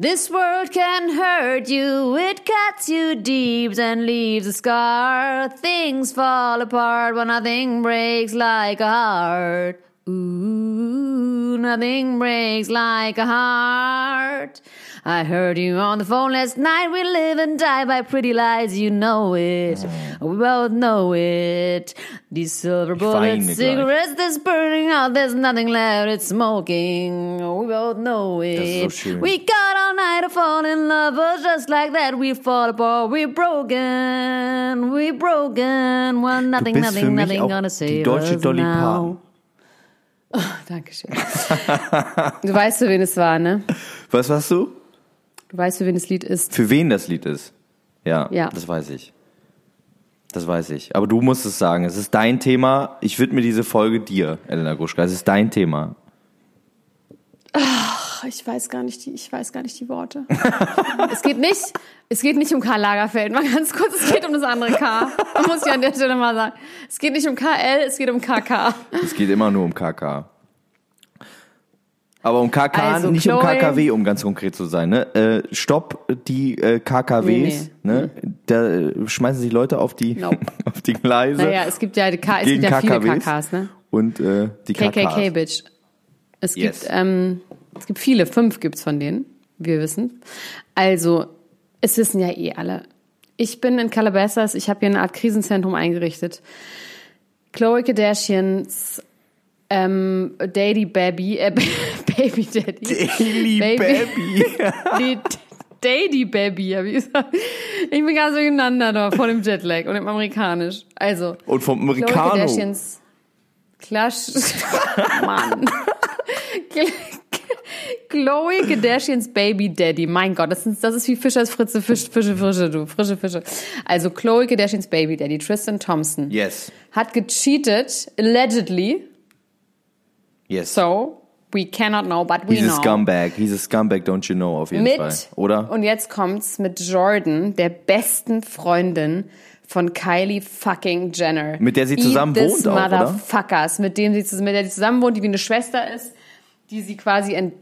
This world can hurt you, it cuts you deep and leaves a scar. Things fall apart when nothing breaks like a heart. Ooh, nothing breaks like a heart. I heard you on the phone last night. We live and die by pretty lies, you know it. We both know it. These silver bullet cigarettes that's burning out, there's nothing left, it's smoking. We both know it. so we got all night to fall in love, but just like that, we fall apart. We're broken, we're broken. Well, nothing, nothing, nothing auch gonna save us Dolly now. Oh, Dankeschön. du weißt, für wen es war, ne? Was warst du? Du weißt, für wen das Lied ist. Für wen das Lied ist? Ja, Ja. das weiß ich. Das weiß ich. Aber du musst es sagen. Es ist dein Thema. Ich widme diese Folge dir, Elena Gruschka. Es ist dein Thema. Ach, ich weiß gar nicht die, ich weiß gar nicht die Worte. es geht nicht, es geht nicht um Karl Lagerfeld. Mal ganz kurz, es geht um das andere K. Da muss ich an der Stelle mal sagen. Es geht nicht um KL, es geht um KK. Es geht immer nur um KK. Aber um KK, Also, nicht um Chloe- KKW, um ganz konkret zu sein. Ne? Äh, stopp die äh, KKWs. Nee, nee. Ne? Da äh, schmeißen sich Leute auf die, Nope. auf die Gleise. Naja, es gibt ja, K, es gibt ja viele KKWs KKs, ne? Und äh, die KKs. KKK, Bitch. Es Yes. gibt, ähm, es gibt viele, fünf gibt's von denen, wir wissen. Also, es wissen ja eh alle. Ich bin in Calabasas, ich habe hier eine Art Krisenzentrum eingerichtet. Chloe Kardashians ähm, Daddy Baby, äh, Baby Daddy. Daily Baby. Die Daddy Baby, hab ich gesagt. Ich bin ganz durcheinander da vor dem Jetlag und dem Amerikanisch. Also, Und vom. Kardashians. Clash. Mann. Chloe Kardashians Baby Daddy. Mein Gott, das ist, das ist wie Fischers Fritze, Fisch, Fische, Fische, du. Frische Fische. Also Chloe Kardashians Baby Daddy, Tristan Thompson, Yes. hat gecheatet, allegedly. Yes. So, we cannot know, but we He's know. a scumbag. He's a scumbag, don't you know, auf jeden mit, Fall. Oder? Und jetzt kommt's mit Jordan, der besten Freundin von Kylie fucking Jenner. Mit der sie Eat zusammen this wohnt auch, oder? Motherfuckers, mit dem sie, mit der sie zusammen wohnt, die wie eine Schwester ist, die sie quasi ent,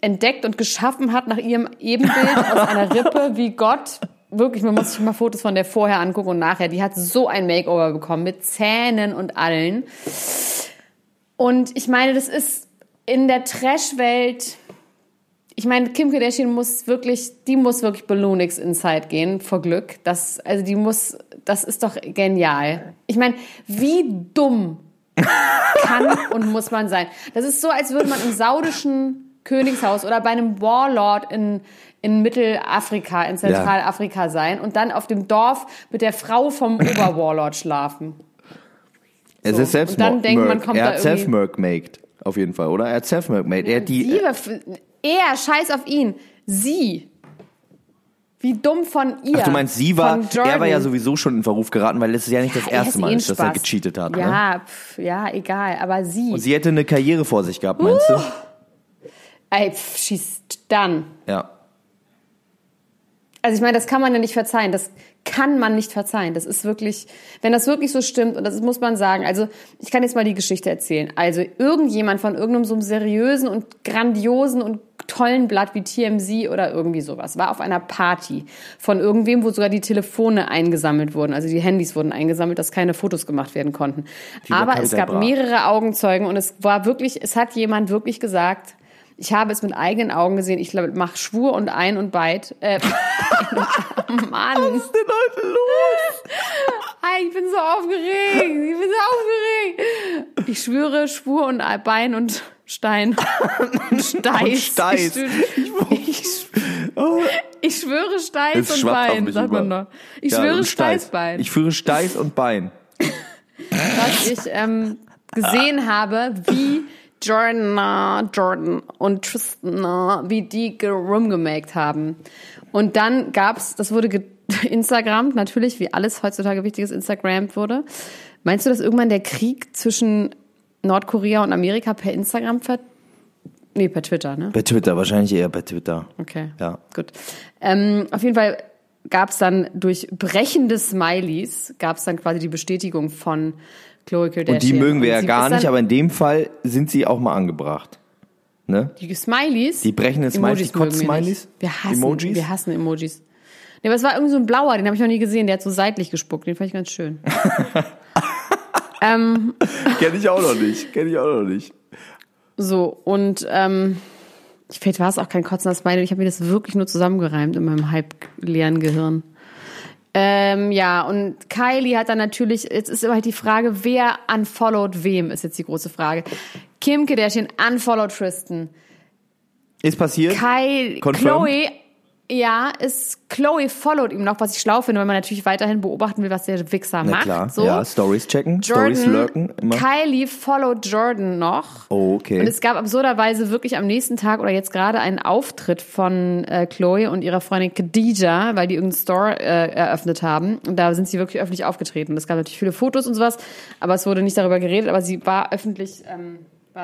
entdeckt und geschaffen hat nach ihrem Ebenbild aus einer Rippe wie Gott. Wirklich, man muss sich mal Fotos von der vorher angucken und nachher. Die hat so ein Makeover bekommen mit Zähnen und allen. Und ich meine, das ist in der Trash-Welt. Ich meine, Kim Kardashian muss wirklich, die muss wirklich Balloonix Inside gehen, vor Glück. Das, also die muss, das ist doch genial. Ich meine, wie dumm kann und muss man sein? Das ist so, als würde man im saudischen Königshaus oder bei einem Warlord in, in Mittelafrika, in Zentralafrika sein und dann auf dem Dorf mit der Frau vom Oberwarlord schlafen. Es So. ist selbst Und dann denkt man, kommt Er hat self-murk-made. Auf jeden Fall, oder? Er hat self-murk-made. Er die, Sie, er, scheiß auf ihn. Sie. Wie dumm von ihr. Ach, du meinst, sie war, er war ja sowieso schon in Verruf geraten, weil es ist ja nicht das Ja, er erste Mal, eh ist, dass er gecheatet hat. Ne? Ja, pf, ja, egal. Aber sie. Und sie hätte eine Karriere vor sich gehabt, meinst Uh. du? Ey, pf, she's done. Ja. Also ich meine, das kann man ja nicht verzeihen. Das kann man nicht verzeihen. Das ist wirklich, wenn das wirklich so stimmt, und das muss man sagen. Also ich kann jetzt mal die Geschichte erzählen. Also irgendjemand von irgendeinem so einem seriösen und grandiosen und tollen Blatt wie TMZ oder irgendwie sowas. War auf einer Party von irgendwem, wo sogar die Telefone eingesammelt wurden. Also die Handys wurden eingesammelt, dass keine Fotos gemacht werden konnten. Bei Aber es gab Bra. mehrere Augenzeugen und es war wirklich, es hat jemand wirklich gesagt, ich habe es mit eigenen Augen gesehen. Ich mache Schwur und ein und beid. Äh, Mann. Was ist denn heute los? Ich bin so aufgeregt. Ich bin so aufgeregt. Ich schwöre, Schwur und Bein und Stein. Und Steiß. Und Steiß. Ich, ich, Oh, ich schwöre Steiß und Bein, sagt man über. noch. Ich Ja, schwöre. Steißbein. Ich führe Steiß und Bein. was ich ähm, gesehen habe, wie Jordan, Jordan und Tristan, wie die rumgemaked haben. Und dann gab's, das wurde Instagram, natürlich, wie alles heutzutage wichtiges Instagram wurde. Meinst du, dass irgendwann der Krieg zwischen Nordkorea und Amerika per Instagram ver... Nee, per Twitter, ne? Bei Twitter, wahrscheinlich eher bei Twitter. Okay. Ja. Gut. Ähm, auf jeden Fall gab es dann durch brechende Smileys, gab es dann quasi die Bestätigung von Chloe Kardashian. Und die mögen wir ja gar nicht, aber in dem Fall sind sie auch mal angebracht. Ne? Die Smileys? Die brechenden Smileys, die wir Kotz-Smileys? Wir hassen, Emojis? wir hassen Emojis. Nee, aber es war irgendwie so ein blauer, den habe ich noch nie gesehen, der hat so seitlich gespuckt, den fand ich ganz schön. ähm, Kenn ich auch noch nicht. Kenn ich auch noch nicht. so, und ähm, vielleicht war es auch kein kotzender Smiley, ich habe mir das wirklich nur zusammengereimt in meinem halb leeren Gehirn. Ähm, ja, und Kylie hat dann natürlich, jetzt ist immer halt die Frage, wer unfollowed wem, ist jetzt die große Frage. Kim Kardashian unfollowed Tristan. Ist passiert? Kai? Chloe, ja, ist Chloe followed ihm noch, was ich schlau finde, weil man natürlich weiterhin beobachten will, was der Wichser Na macht. klar. So. Ja, Stories checken, Stories lurken. Immer. Kylie followed Jordan noch. Oh, okay. Und es gab absurderweise wirklich am nächsten Tag oder jetzt gerade einen Auftritt von äh, Chloe und ihrer Freundin Khadija, weil die irgendeinen Store äh, eröffnet haben. Und da sind sie wirklich öffentlich aufgetreten. Es gab natürlich viele Fotos und sowas, aber es wurde nicht darüber geredet, aber sie war öffentlich, ähm,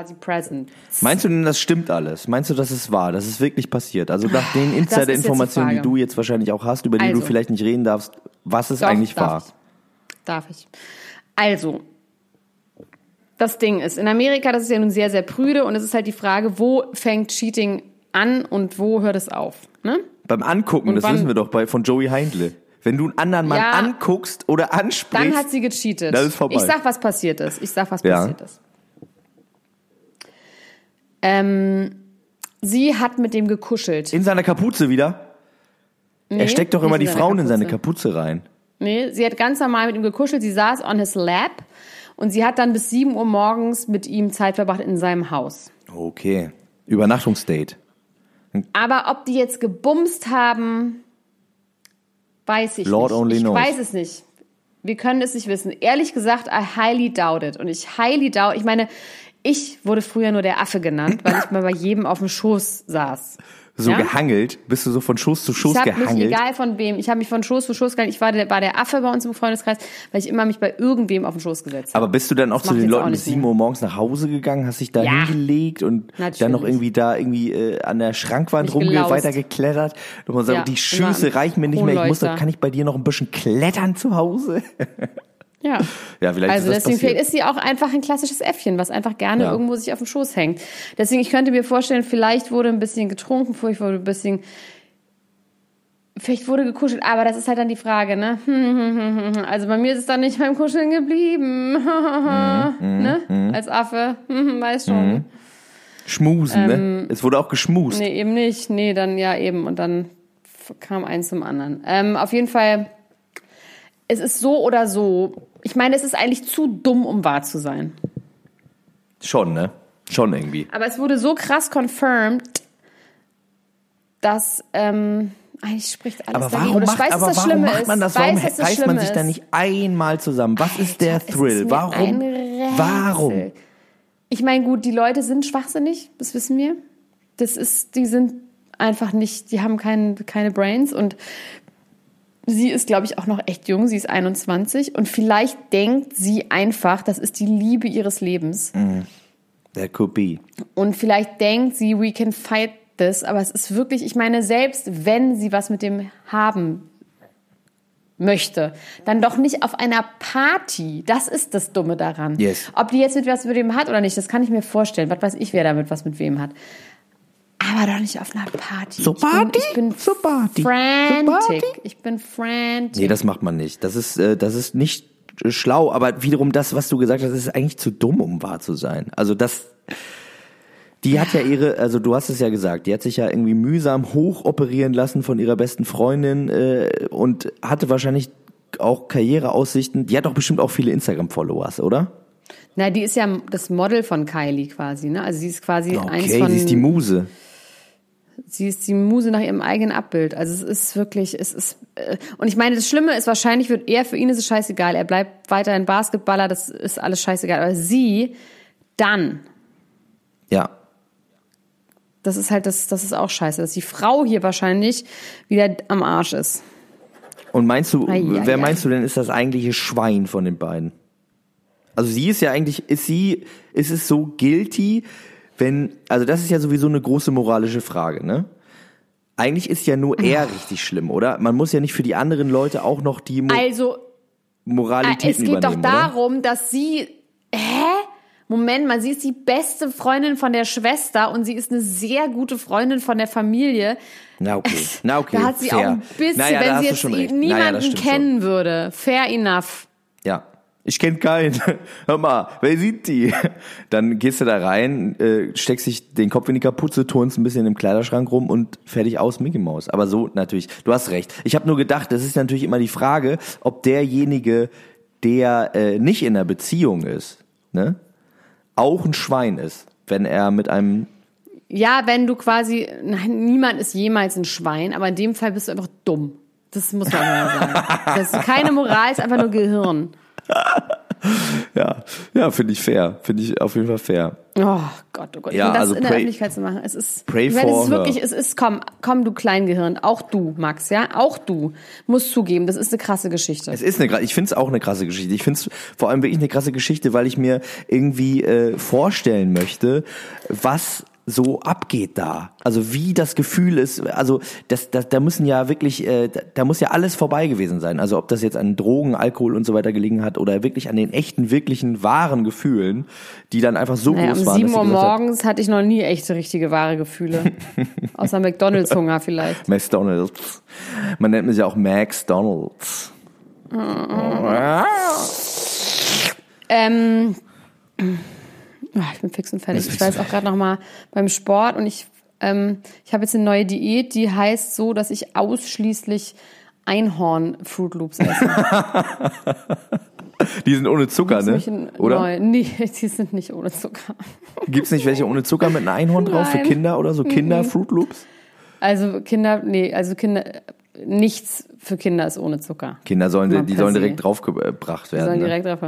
sie present. Meinst du denn, das stimmt alles? Meinst du, dass es wahr, dass es wirklich passiert? Also nach den Insider-Informationen, die die du jetzt wahrscheinlich auch hast, über die du Also. vielleicht nicht reden darfst, was ist Doch, eigentlich darf wahr? Ich. Darf ich. Also, das Ding ist, in Amerika, das ist ja nun sehr, sehr prüde und es ist halt die Frage, wo fängt Cheating an und wo hört es auf? Ne? Beim Angucken, Und das wann- wissen wir doch bei von Joey Heindle. Wenn du einen anderen Mann Ja. anguckst oder ansprichst, Dann hat sie gecheatet. Das ist vorbei. Ich sag, was passiert ist. Ich sag, was Ja. passiert ist. Ähm, sie hat mit dem gekuschelt. in seiner Kapuze wieder. Nee, er steckt doch immer die Frauen in seine Kapuze. Kapuze rein. Nee, sie hat ganz normal mit ihm gekuschelt. Sie saß on his lap und sie hat dann bis 7 Uhr morgens mit ihm Zeit verbracht in seinem Haus. Okay. Übernachtungsdate. Aber ob die jetzt gebumst haben, weiß ich Lord nicht. only ich knows. weiß es nicht. Wir können es nicht wissen. Ehrlich gesagt, I highly doubt it. Und ich highly doubt, ich meine, ich wurde früher nur der Affe genannt, weil ich mal bei jedem auf dem Schoß saß. So Ja? gehangelt. Bist du so von Schoß zu Schoß Ich habe mich, gehangelt? egal von wem, ich habe mich von Schoß zu Schoß gehalten. Ich war der, war der Affe bei uns im Freundeskreis, weil ich immer mich bei irgendwem auf den Schoß gesetzt habe. Aber bist du dann auch Das zu den Leuten bis nicht 7 mehr. Uhr morgens nach Hause gegangen, hast dich da Ja. hingelegt und dann noch Natürlich. irgendwie da irgendwie äh, an der Schrankwand Mich rumge weitergeklettert und man sagt, Ja, die Schüsse reichen mir nicht mehr, ich muss Kronleuchter. kann ich bei dir noch ein bisschen klettern zu Hause? Ja. Ja, vielleicht also deswegen passiert. vielleicht ist sie auch einfach ein klassisches Äffchen, was einfach gerne Ja. irgendwo sich auf dem Schoß hängt. Deswegen, ich könnte mir vorstellen, vielleicht wurde ein bisschen getrunken, vielleicht wurde ein bisschen, vielleicht wurde gekuschelt, aber das ist halt dann die Frage, ne? Also bei mir ist es dann nicht beim Kuscheln geblieben, Mhm, ne? Als Affe, weiß schon. Schmusen, ne? Es wurde auch geschmust. Ähm, Nee, eben nicht. Nee, dann ja eben. Und dann kam eins zum anderen. Ähm, auf jeden Fall, es ist so oder so. Ich meine, es ist eigentlich zu dumm, um wahr zu sein. Schon, ne? Schon irgendwie. Aber es wurde so krass confirmed, dass ähm, eigentlich spricht alles Aber dagegen. warum Und ich macht, weiß, aber das warum Schlimme macht ist. man das? Weiß, Warum das reißt man sich da ist. nicht einmal zusammen? Was ist der ist Thrill? mir Warum? Warum? Ich meine, gut, die Leute sind schwachsinnig, das wissen wir. Das ist, die sind einfach nicht, die haben kein, keine Brains und sie ist, glaube ich, auch noch echt jung, sie ist 21 und vielleicht denkt sie einfach, das ist die Liebe ihres Lebens. That could be. Und vielleicht denkt sie, we can fight this, aber es ist wirklich, ich meine, selbst wenn sie was mit dem haben möchte, dann doch nicht auf einer Party. Das ist das Dumme daran. Yes. Ob die jetzt mit was mit dem hat oder nicht, das kann ich mir vorstellen. Was weiß ich, wer damit was mit wem hat. Aber doch nicht auf einer Party. So Ich bin- Party? Ich bin, So Party? So frantic. Party? Ich bin frantic. Nee, das macht man nicht. Das ist, äh, das ist nicht äh, schlau, aber wiederum das, was du gesagt hast, ist eigentlich zu dumm, um wahr zu sein. Also das, die hat ja ihre, also du hast es ja gesagt, die hat sich ja irgendwie mühsam hochoperieren lassen von ihrer besten Freundin äh, und hatte wahrscheinlich auch Karriereaussichten. Die hat doch bestimmt auch viele Instagram-Followers, oder? Na, die ist ja das Model von Kylie quasi, ne? Also sie ist quasi eins Okay, von. sie ist die Muse. Sie ist die Muse nach ihrem eigenen Abbild. Also es ist wirklich, es ist äh, und ich meine, das Schlimme ist wahrscheinlich wird er für ihn ist es scheißegal. Er bleibt weiterhin Basketballer, das ist alles scheißegal. Aber sie dann, Ja. das ist halt das, das ist auch scheiße, dass die Frau hier wahrscheinlich wieder am Arsch ist. Und meinst du, Ei, ei, wer ei. meinst du denn ist das eigentliche Schwein von den beiden? Also sie ist ja eigentlich, ist sie, ist es so guilty, wenn, also das ist ja sowieso eine große moralische Frage, ne? Eigentlich ist ja nur er richtig schlimm, oder? Man muss ja nicht für die anderen Leute auch noch die Mo Also Moralität es geht doch übernehmen, oder? darum, dass sie. Hä? Moment mal, sie ist die beste Freundin von der Schwester und sie ist eine sehr gute Freundin von der Familie. Na okay, na okay, Da hat sie fair. auch ein bisschen, naja, wenn sie jetzt schon niemanden naja, kennen würde. Fair enough. Ich kenne keinen. Hör mal, wer sieht die? Dann gehst du da rein, äh, steckst dich den Kopf in die Kapuze, turnst ein bisschen im Kleiderschrank rum und fertig aus Mickey Mouse. Aber so natürlich, du hast recht. Ich habe nur gedacht, das ist natürlich immer die Frage, ob derjenige, der äh, nicht in einer Beziehung ist, ne, auch ein Schwein ist, wenn er mit einem Ja, wenn du quasi, nein, niemand ist jemals ein Schwein, aber in dem Fall bist du einfach dumm. Das muss man mal sagen. Das ist keine Moral, ist einfach nur Gehirn. ja, ja, finde ich fair, finde ich auf jeden Fall fair. Oh Gott, oh Gott. Ja, und das also in der pray- Öffentlichkeit zu machen, es ist, pray ich meine, es ist wirklich, her. es ist, komm, komm, du Kleingehirn, auch du, Max, ja, auch du, musst zugeben, das ist eine krasse Geschichte. Es ist eine, ich finde es auch eine krasse Geschichte. Ich finde es vor allem wirklich eine krasse Geschichte, weil ich mir irgendwie äh, vorstellen möchte, was so abgeht da. Also wie das Gefühl ist, also das, das, da müssen ja wirklich, äh, da, muss ja alles vorbei gewesen sein. Also ob das jetzt an Drogen, Alkohol und so weiter gelegen hat oder wirklich an den echten, wirklichen, wahren Gefühlen, die dann einfach so Naja, groß um waren. 7 dass sie Uhr gesagt hat, morgens hatte ich noch nie echte, richtige, wahre Gefühle. Außer McDonalds-Hunger vielleicht. McDonalds. Man nennt mich ja auch Max Donalds. Ähm, ah, ich bin fix und fertig. Ich war jetzt auch gerade noch mal beim Sport und ich, ähm, ich habe jetzt eine neue Diät, die heißt so, dass ich ausschließlich Einhorn-Fruit Loops esse. Die sind ohne Zucker, ne? Oder? Nee, die sind nicht ohne Zucker. Gibt's nicht welche ohne Zucker mit einem Einhorn drauf für Nein. Kinder oder so? Kinder Fruit Loops? Also Kinder, nee, also Kinder, nichts für Kinder ist ohne Zucker. Kinder sollen, Mal die sollen se. direkt draufgebracht Die werden. sollen ne? direkt drauf.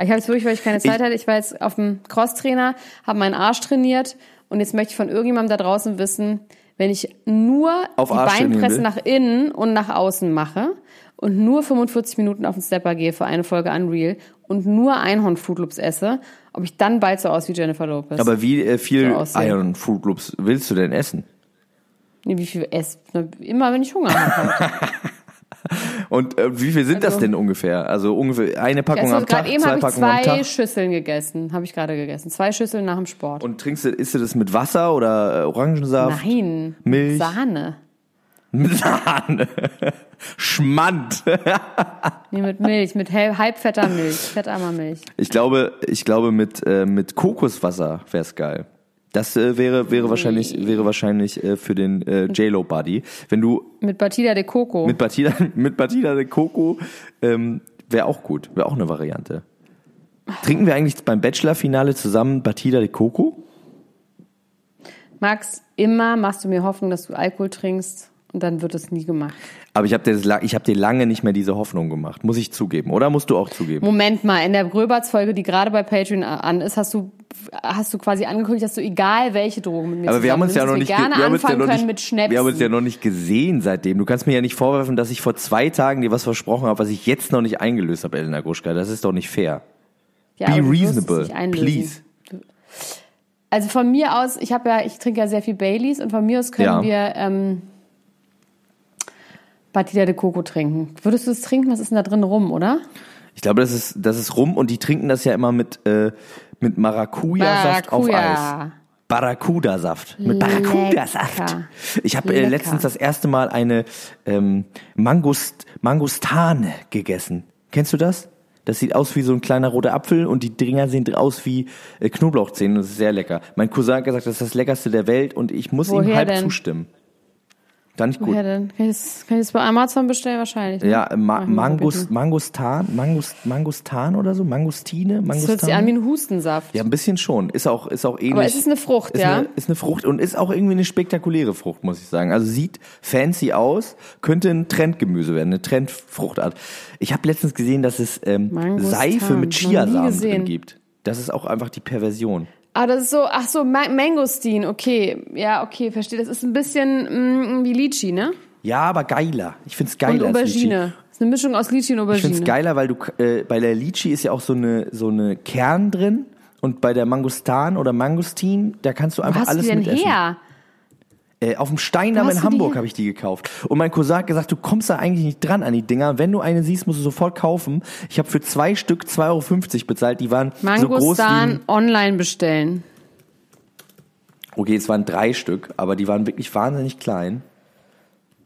Ich habe jetzt wirklich, weil ich keine Zeit Ich- hatte, ich war jetzt auf dem Crosstrainer, habe meinen Arsch trainiert und jetzt möchte ich von irgendjemandem da draußen wissen, wenn ich nur Auf die Arsch Beinpresse nach innen und nach außen mache und nur 45 Minuten auf den Stepper gehe für eine Folge Unreal und nur Einhorn Fruit Loops esse, ob ich dann bald so aus wie Jennifer Lopez. Aber wie äh, viel So aussehen. Iron Fruit Loops willst du denn essen? Nee, wie viel esse? Immer wenn ich Hunger habe. Halt. Und äh, wie viel sind das Also- denn ungefähr? Also ungefähr eine Packung Also am Tag, gerade eben zwei Packungen am zwei Tag? Schüsseln gegessen, habe ich gerade gegessen. Zwei Schüsseln nach dem Sport. Und trinkst du, isst du das mit Wasser oder äh, Orangensaft? Nein, Milch? Sahne. Mit Sahne. Schmand. Nee, mit Milch, mit halbfetter Milch, fettarmer Milch. Ich glaube, ich glaube mit, äh, mit Kokoswasser wär's geil. Das äh, wäre, wäre wahrscheinlich, wäre wahrscheinlich äh, für den äh, J-Lo Buddy. Wenn du Mit Batida de Coco. mit Batida, mit Batida de Coco, ähm, wäre auch gut. Wäre auch eine Variante. Trinken wir eigentlich beim Bachelor-Finale zusammen Batida de Coco? Max, immer machst du mir Hoffnung, dass du Alkohol trinkst und dann wird es nie gemacht. Aber ich habe hab dir lange nicht mehr diese Hoffnung gemacht. Muss ich zugeben. Oder musst du auch zugeben? Moment mal, in der Gröberts-Folge, die gerade bei Patreon an ist, hast du, hast du quasi angekündigt, dass du egal welche Drogen mit mir Aber wir haben uns ja noch nicht, gerne wir haben uns ja anfangen noch können nicht, mit Schnäpsen. wir haben uns ja noch nicht gesehen seitdem. Du kannst mir ja nicht vorwerfen, dass ich vor zwei Tagen dir was versprochen habe, was ich jetzt noch nicht eingelöst habe, Elena Gruschka. Das ist doch nicht fair. Ja, Be reasonable, please. Also von mir aus, ich habe ja, ich trinke ja sehr viel Baileys und von mir aus können Ja. wir ähm, Batida de Coco trinken. Würdest du es trinken? Was ist denn da drin rum, oder? Ich glaube, das ist, das ist rum und die trinken das ja immer mit, äh, mit Maracuja-Saft auf Eis. Barracuda-Saft. Mit Barracuda-Saft. Ich habe äh, letztens das erste Mal eine ähm, Mangust, Mangostane gegessen. Kennst du das? Das sieht aus wie so ein kleiner roter Apfel und die Dinger sehen aus wie äh, Knoblauchzehen. Das ist sehr lecker. Mein Cousin hat gesagt, das ist das leckerste der Welt und ich muss ihm Woher halb denn? zustimmen. Fand ich gut. Woher denn? Kann ich, das, kann ich das bei Amazon bestellen? Wahrscheinlich. ne? Ja, Ma bitte. Mangustan, Mangust, Mangustan oder so, Mangustine, Das Mangustan. hört sich an wie ein Hustensaft. ja, ein bisschen schon. Ist auch, ist auch ähnlich. Aber es ist eine Frucht, ist ja? Eine, ist eine Frucht und ist auch irgendwie eine spektakuläre Frucht, muss ich sagen. Also sieht fancy aus, könnte ein Trendgemüse werden, eine Trendfruchtart. Ich habe letztens gesehen, dass es ähm, Seife mit Chiasamen drin gibt. Das ist auch einfach die Perversion. Ah, das ist so, ach so, Ma Mangostin, okay. Ja, okay, verstehe. Das ist ein bisschen mm, wie Litchi, ne? Ja, aber geiler. Ich find's Und geiler. als Litchi. Aubergine. Das ist eine Mischung aus Litchi und Ich Aubergine. find's geiler, weil du äh, bei der Litchi ist ja auch so eine so eine Kern drin und bei der Mangostan oder Mangostin, da kannst du Wo einfach hast alles du denn mitessen. her? Äh, auf dem Steindamm in Hamburg habe ich die gekauft. Und mein Cousin hat gesagt, du kommst da eigentlich nicht dran an die Dinger. Wenn du eine siehst, musst du sofort kaufen. Ich habe für zwei Stück 2,50 Euro bezahlt. Die waren so groß Mangostan wie... online bestellen. Okay, es waren drei Stück, aber die waren wirklich wahnsinnig klein.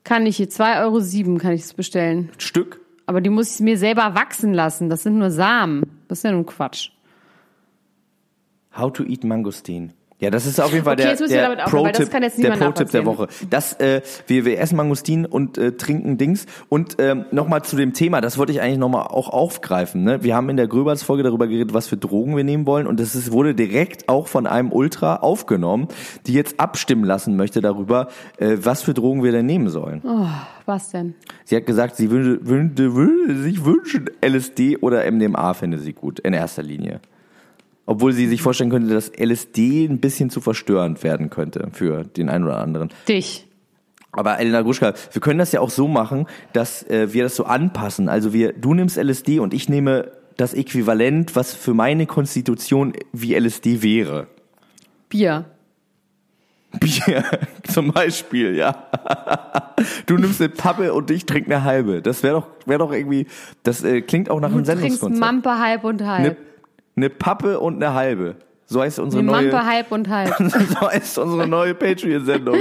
Kann ich hier, 2,07 Euro kann ich es bestellen. Stück. Aber die muss ich mir selber wachsen lassen. Das sind nur Samen. Das ist ja nun Quatsch. How to eat Mangostin. Ja, das ist auf jeden Fall Okay, der, der Pro-Tipp der, Pro-Tipp der Woche. Das, äh, wir, wir essen Mangostin und äh, trinken Dings. Und ähm, nochmal zu dem Thema, das wollte ich eigentlich nochmal auch aufgreifen. Ne? Wir haben in der Gröbers-Folge darüber geredet, was für Drogen wir nehmen wollen. Und das ist, wurde direkt auch von einem Ultra aufgenommen, die jetzt abstimmen lassen möchte darüber, äh, was für Drogen wir denn nehmen sollen. Oh, was denn? Sie hat gesagt, sie würde, würde, würde sich wünschen, LSD oder MDMA fände sie gut, in erster Linie. Obwohl sie sich vorstellen könnte, dass LSD ein bisschen zu verstörend werden könnte für den einen oder anderen. Dich. Aber Elena Gruschka, wir können das ja auch so machen, dass äh, wir das so anpassen. Also wir, du nimmst LSD und ich nehme das Äquivalent, was für meine Konstitution wie LSD wäre. Bier. Bier, zum Beispiel, ja. Du nimmst eine Pappe und ich trinke eine halbe. Das wäre doch, wäre doch irgendwie, das äh, klingt auch nach einem Du trinkst Sendungskonzept. Mampe halb und halb. eine Pappe und eine halbe. So heißt unsere Eine neue, Mampe halb und halb. so heißt unsere neue Patreon-Sendung.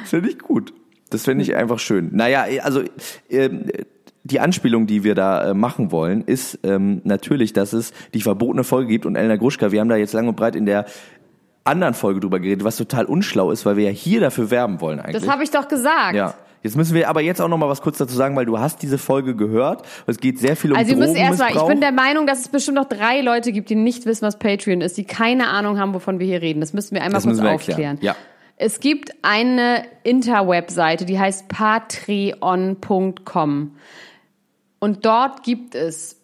Das finde ich gut. Das finde ich einfach schön. Naja, also ähm, die Anspielung, die wir da äh, machen wollen, ist ähm, natürlich, dass es die verbotene Folge gibt und Elena Gruschka, wir haben da jetzt lang und breit in der anderen Folge drüber geredet, was total unschlau ist, weil wir ja hier dafür werben wollen eigentlich. Das habe ich doch gesagt. ja. Jetzt müssen wir aber jetzt auch noch mal was kurz dazu sagen, weil du hast diese Folge gehört. Es geht sehr viel um Also ihr müsst erstmal, ich bin der Meinung, dass es bestimmt noch drei Leute gibt, die nicht wissen, was Patreon ist, die keine Ahnung haben, wovon wir hier reden. Das müssen wir einmal Das kurz müssen wir aufklären. Ja. Es gibt eine Interwebseite, die heißt patreon.com. Und dort gibt es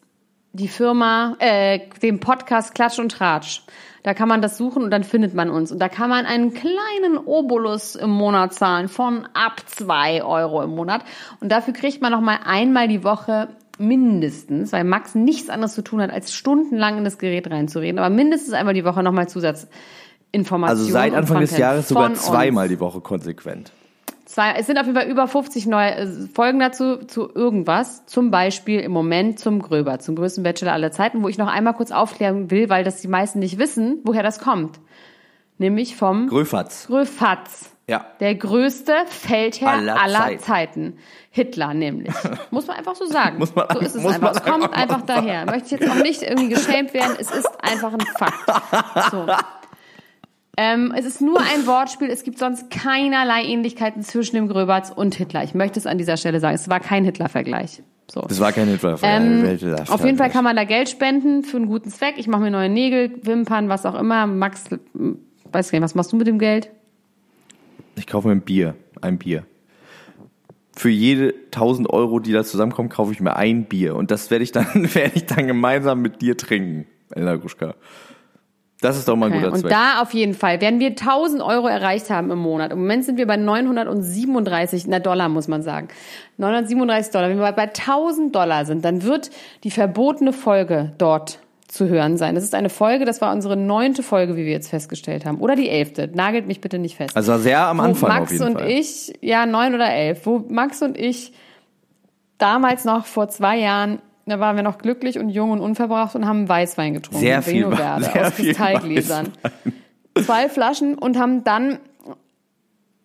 die Firma, äh, den Podcast Klatsch und Tratsch. Da kann man das suchen und dann findet man uns. Und da kann man einen kleinen Obolus im Monat zahlen von ab zwei Euro im Monat. Und dafür kriegt man noch mal einmal die Woche mindestens, weil Max nichts anderes zu tun hat, als stundenlang in das Gerät reinzureden, aber mindestens einmal die Woche nochmal Zusatzinformationen. Also seit Anfang des Jahres sogar von uns. zweimal die Woche konsequent. Zwei, es sind auf jeden Fall über 50 neue äh, Folgen dazu, zu irgendwas. Zum Beispiel im Moment zum Gröber, zum größten Bachelor aller Zeiten, wo ich noch einmal kurz aufklären will, weil das die meisten nicht wissen, woher das kommt. Nämlich vom Gröfatz. Gröfatz. Ja. Der größte Feldherr Aller aller, Zeiten. Zeiten. Hitler nämlich. Muss man einfach so sagen. Muss man so ist es einfach. Es kommt einfach einfach daher. Möchte ich jetzt auch nicht irgendwie geschämt werden. Es ist einfach ein Fakt. So. Ähm, es ist nur ein Wortspiel. Es gibt sonst keinerlei Ähnlichkeiten zwischen dem Gröberts und Hitler. Ich möchte es an dieser Stelle sagen. Es war kein Hitler-Vergleich. So. Das war kein Hitler. Ähm, auf jeden Fall kann man da Geld spenden für einen guten Zweck. Ich mache mir neue Nägel, Wimpern, was auch immer. Max, weiß gar nicht, was machst du mit dem Geld? Ich kaufe mir ein Bier. Ein Bier. Für jede 1000 Euro, die da zusammenkommen, kaufe ich mir ein Bier. Und das werde ich dann, werde ich dann gemeinsam mit dir trinken, Elena Gruschka. Das ist doch mal ein Okay. guter Und Zweck. da auf jeden Fall, werden wir 1000 Euro erreicht haben im Monat. Im Moment sind wir bei 937, na Dollar muss man sagen. 937 Dollar. Wenn wir bei 1000 Dollar sind, dann wird die verbotene Folge dort zu hören sein. Das ist eine Folge, das war unsere neunte Folge, wie wir jetzt festgestellt haben. Oder die elfte. Nagelt mich bitte nicht fest. also sehr am Anfang wo Max auf jeden und Fall. ich, ja, neun oder elf, wo Max und ich damals noch vor zwei Jahren, da waren wir noch glücklich und jung und unverbraucht und haben Weißwein getrunken. Sehr viel Verde sehr aus viel Kristallgläsern. zwei Flaschen und haben dann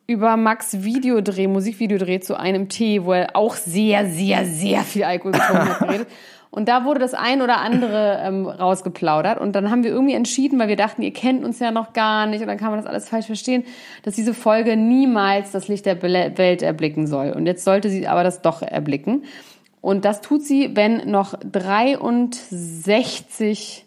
über Max Videodreh, Musikvideodreh zu einem Tee, wo er auch sehr, sehr, sehr viel Alkohol getrunken hat, geredet. Und da wurde das ein oder andere ähm, rausgeplaudert. Und dann haben wir irgendwie entschieden, weil wir dachten, ihr kennt uns ja noch gar nicht und dann kann man das alles falsch verstehen, dass diese Folge niemals das Licht der Welt erblicken soll. Und jetzt sollte sie aber das doch erblicken. Und das tut sie, wenn noch 63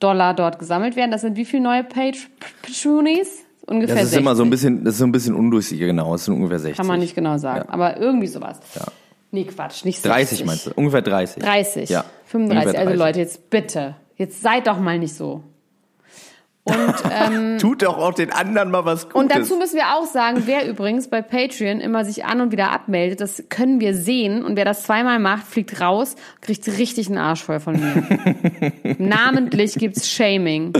Dollar dort gesammelt werden. Das sind wie viele neue Page Patronies? Ungefähr Das ist 60. immer so ein bisschen, das ist so ein bisschen undurchsichtig, genau. Es sind ungefähr 60. Kann man nicht genau sagen. Ja. Aber irgendwie sowas. Ja. Nee, Quatsch, nicht 30 60. meinst du? Ungefähr 30. 30. Ja. 35. Ungefähr Also 30. Leute, jetzt bitte. Jetzt seid doch mal nicht so. Und, ähm, Tut doch auch den anderen mal was Gutes. und dazu müssen wir auch sagen, wer übrigens bei Patreon immer sich an und wieder abmeldet, das können wir sehen. Und wer das zweimal macht, fliegt raus, kriegt richtig einen Arsch voll von mir. Namentlich gibt's Shaming.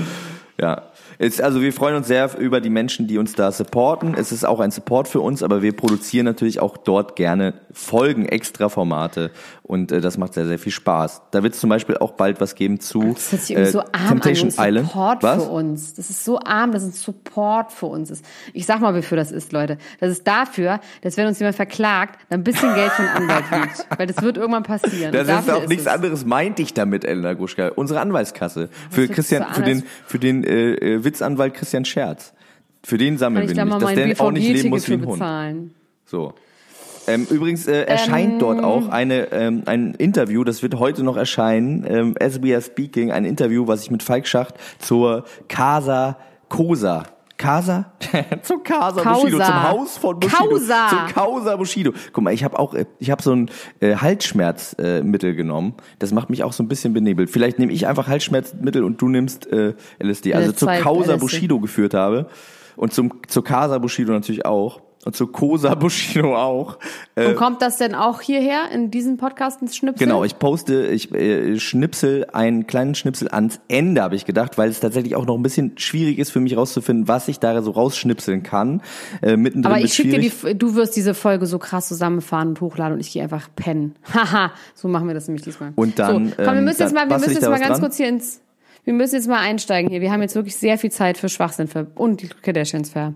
Ja. Ist, also wir freuen uns sehr über die Menschen, die uns da supporten. Es ist auch ein Support für uns, aber wir produzieren natürlich auch dort gerne Folgen, extra Formate und äh, das macht sehr, sehr viel Spaß. Da wird es zum Beispiel auch bald was geben zu Das hört sich irgendwie äh, so arm Temptation an, Island. Support Was? für uns. Das ist so arm, dass ein Support für uns ist. Ich sag mal, wofür das ist, Leute. Das ist dafür, dass wenn uns jemand verklagt, dann ein bisschen Geld von Anwalt liegt. Weil das wird irgendwann passieren. Das ist auch nichts es. anderes, meinte ich damit, Elena Gruschka. Unsere Anwaltskasse. Für hört sich Christian, für den, für den äh, äh, Witzanwalt Christian Scherz. Für den sammeln wir da nämlich, dass mein der auch nicht leben muss wie ein Hund. bezahlen? So. Ähm, übrigens äh, erscheint Ähm. dort auch eine, ähm, ein Interview, das wird heute noch erscheinen, ähm, as we are speaking, ein Interview, was ich mit Falk Schacht zur Casa Cosa. Casa? zum Casa Causa. Bushido, zum Haus von Bushido. Causa. Zum Causa Bushido. Guck mal, ich habe auch, äh, ich habe so ein äh, Halsschmerzmittel äh, genommen. Das macht mich auch so ein bisschen benebelt. Vielleicht nehme ich einfach Halsschmerzmittel und du nimmst äh, LSD. Also zur Causa LSD. Bushido geführt habe und zum zur Casa Bushido natürlich auch und zur Cosa Bushido auch. Äh, Und kommt das denn auch hierher in diesen Podcast ins Schnipsel? Genau, ich poste, ich äh, schnipsel einen kleinen Schnipsel ans Ende, habe ich gedacht, weil es tatsächlich auch noch ein bisschen schwierig ist für mich rauszufinden, was ich da so rausschnipseln kann. Äh, mittendrin Aber ich schicke dir die, du wirst diese Folge so krass zusammenfahren und hochladen und ich gehe einfach pennen. Haha, so machen wir das nämlich diesmal. Und dann, so, komm, wir ähm, müssen jetzt dann mal, wir müssen jetzt mal ganz dran? kurz hier ins, wir müssen jetzt mal einsteigen hier. Wir haben jetzt wirklich sehr viel Zeit für Schwachsinn für, und die Kardashians für.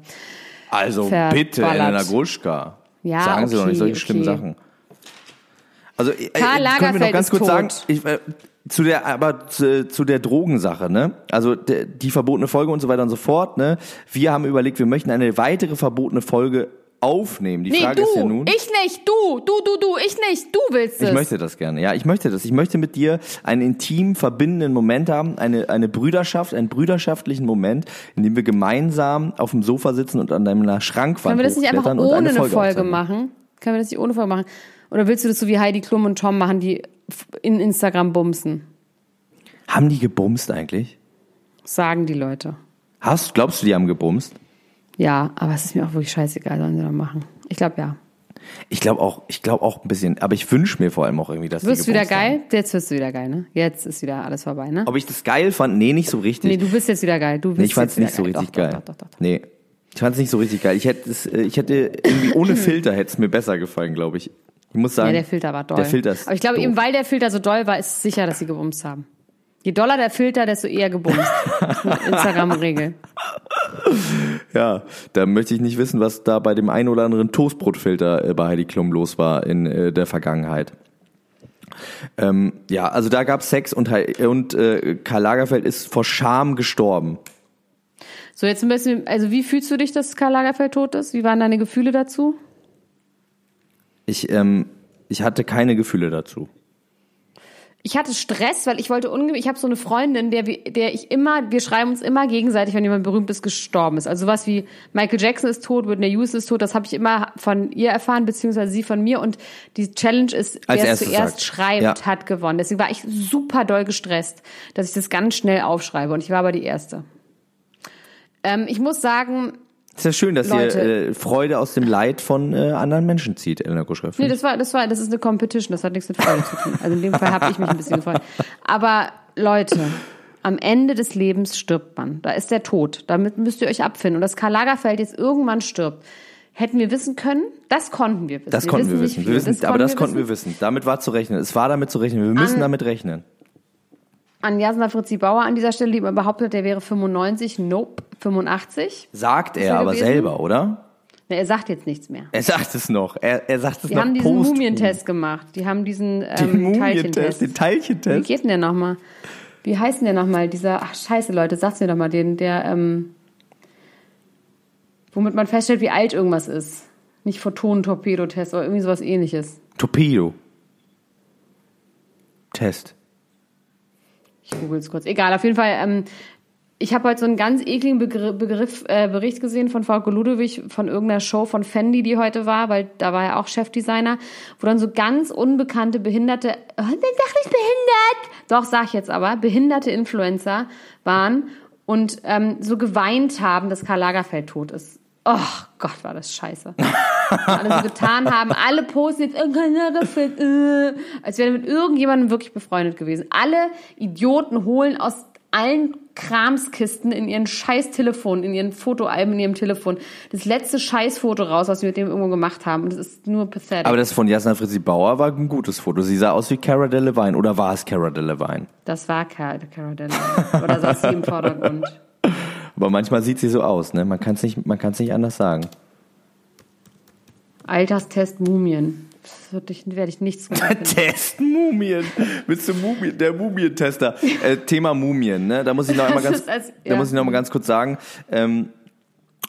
Also bitte, Elena Gruschka. Ja, Sagen Sie doch nicht okay, solche schlimmen okay. Sachen. Also, äh, Karl können wir noch ganz kurz tot. sagen, ich, äh, zu der, aber zu, zu der Drogensache, ne? Also de, die verbotene Folge und so weiter und so fort, ne? Wir haben überlegt, wir möchten eine weitere verbotene Folge aufnehmen. Die Nee, Frage du, ist ja nun. ich nicht, du, du, du, du, ich nicht, du willst es. Ich möchte das gerne. Ja, ich möchte das. Ich möchte mit dir einen intim verbindenden Moment haben, eine, eine Brüderschaft, einen brüderschaftlichen Moment, in dem wir gemeinsam auf dem Sofa sitzen und an deiner Schrankwand Können wir das nicht einfach ohne eine Folge, Folge machen? Können wir das nicht ohne Folge machen? Oder willst du das so wie Heidi Klum und Tom machen, die in Instagram bumsen? Haben die gebumst eigentlich? Sagen die Leute. Hast, glaubst du, die haben gebumst? Ja, aber es ist mir auch wirklich scheißegal, sollen sie da machen. Ich glaube ja. Ich glaube auch, ich glaube auch ein bisschen, aber ich wünsche mir vor allem auch irgendwie, dass Wirst du wieder gebumst haben. geil? Jetzt wirst du wieder geil, ne? Jetzt ist wieder alles vorbei, ne? Ob ich das geil fand? Nee, nicht so richtig. Nee, du bist jetzt wieder geil. Du bist Nee, ich fand es nicht so wieder richtig Doch, geil. Doch, doch, doch, doch. Nee, ich fand es nicht so richtig geil. Ich hätte es, äh, ich hätte irgendwie ohne Filter hätte es mir besser gefallen, glaube ich. Ich muss sagen. Ja, der Filter war doll. Der Filter ist Aber ich glaube, eben weil der Filter so doll war, ist es sicher, dass sie gebumst haben. Je doller der Filter, desto eher gebumst. Instagram-Regel. Ja, da möchte ich nicht wissen, was da bei dem einen oder anderen Toastbrotfilter äh, bei Heidi Klum los war in äh, der Vergangenheit. Ähm, ja, also da gab's Sex und, und äh, Karl Lagerfeld ist vor Scham gestorben. So, jetzt ein bisschen, also wie fühlst du dich, dass Karl Lagerfeld tot ist? Wie waren deine Gefühle dazu? Ich, ähm, ich hatte keine Gefühle dazu. Ich hatte Stress, weil ich wollte unge ich habe so eine Freundin, der der ich immer, wir schreiben uns immer gegenseitig, wenn jemand berühmtes gestorben ist. Also was wie Michael Jackson ist tot, Whitney Houston ist tot, das habe ich immer von ihr erfahren beziehungsweise sie von mir und die Challenge ist, wer es zuerst sagt. schreibt, Ja. hat gewonnen. Deswegen war ich super doll gestresst, dass ich das ganz schnell aufschreibe und ich war aber die erste. Ähm, ich muss sagen, Ist ja schön, dass Leute. ihr äh, Freude aus dem Leid von äh, anderen Menschen zieht, Elena Kuschka. Nee, das war, das war, das ist eine Competition, das hat nichts mit Freude zu tun. Also in dem Fall habe ich mich ein bisschen gefreut. Aber Leute, am Ende des Lebens stirbt man. Da ist der Tod. Damit müsst ihr euch abfinden. Und dass Karl Lagerfeld jetzt irgendwann stirbt, hätten wir wissen können? Das konnten wir wissen. Das konnten wir wissen. viel. Wir wissen aber das konnten wissen. wir wissen. Damit war zu rechnen. Es war damit zu rechnen. Wir müssen An- damit rechnen. An Jasna Fritzi Bauer an dieser Stelle, die immer behauptet, der wäre 95. Nope, 85. Sagt er er aber gewesen? selber, oder? Na, er sagt jetzt nichts mehr. Er sagt es noch. Er, er sagt es Die noch haben diesen. Mumientest gemacht. Die haben diesen Den ähm, Mumientest, Teilchentest. den Wie Teilchentest. geht denn der nochmal? Wie heißt denn der nochmal? Dieser, ach scheiße Leute, sag's mir doch mal, den, der, ähm, womit man feststellt, wie alt irgendwas ist. Nicht Photonen-Torpedo-Test, aber irgendwie sowas ähnliches. Torpedo. Test. Ich google es kurz. Egal, auf jeden Fall. Ähm, ich habe heute so einen ganz ekligen Begriff, Begriff, äh, Bericht gesehen von Frau Ludwig von irgendeiner Show von Fendi, die heute war, weil da war er auch Chefdesigner, wo dann so ganz unbekannte behinderte, oh, sag nicht behindert, doch sag ich jetzt aber, behinderte Influencer waren und ähm, so geweint haben, dass Karl Lagerfeld tot ist. Oh Gott, war das scheiße. alle so getan haben, alle posten jetzt, oh, äh, als wäre mit irgendjemandem wirklich befreundet gewesen. Alle Idioten holen aus allen Kramskisten in ihren scheiß Telefon, in ihren Fotoalben, in ihrem Telefon, das letzte Scheißfoto raus, was sie mit dem irgendwo gemacht haben. Und das ist nur pathetic. Aber das von Jasna Fritzi Bauer war ein gutes Foto. Sie sah aus wie Cara Delevingne. Oder war es Cara Delevingne? das war Cara Cara Delevingne. Oder saß sie im Vordergrund? Aber manchmal sieht sie so aus, ne? Man kann es nicht, man nicht anders sagen. Alterstest Mumien. Das wird ich, werde ich nichts. Testen Mumien. Bist du Mumien, der Mumientester. Äh, Thema Mumien, ne? Da muss ich noch einmal ganz, als- da ja. muss ich noch mal ganz kurz sagen, ähm,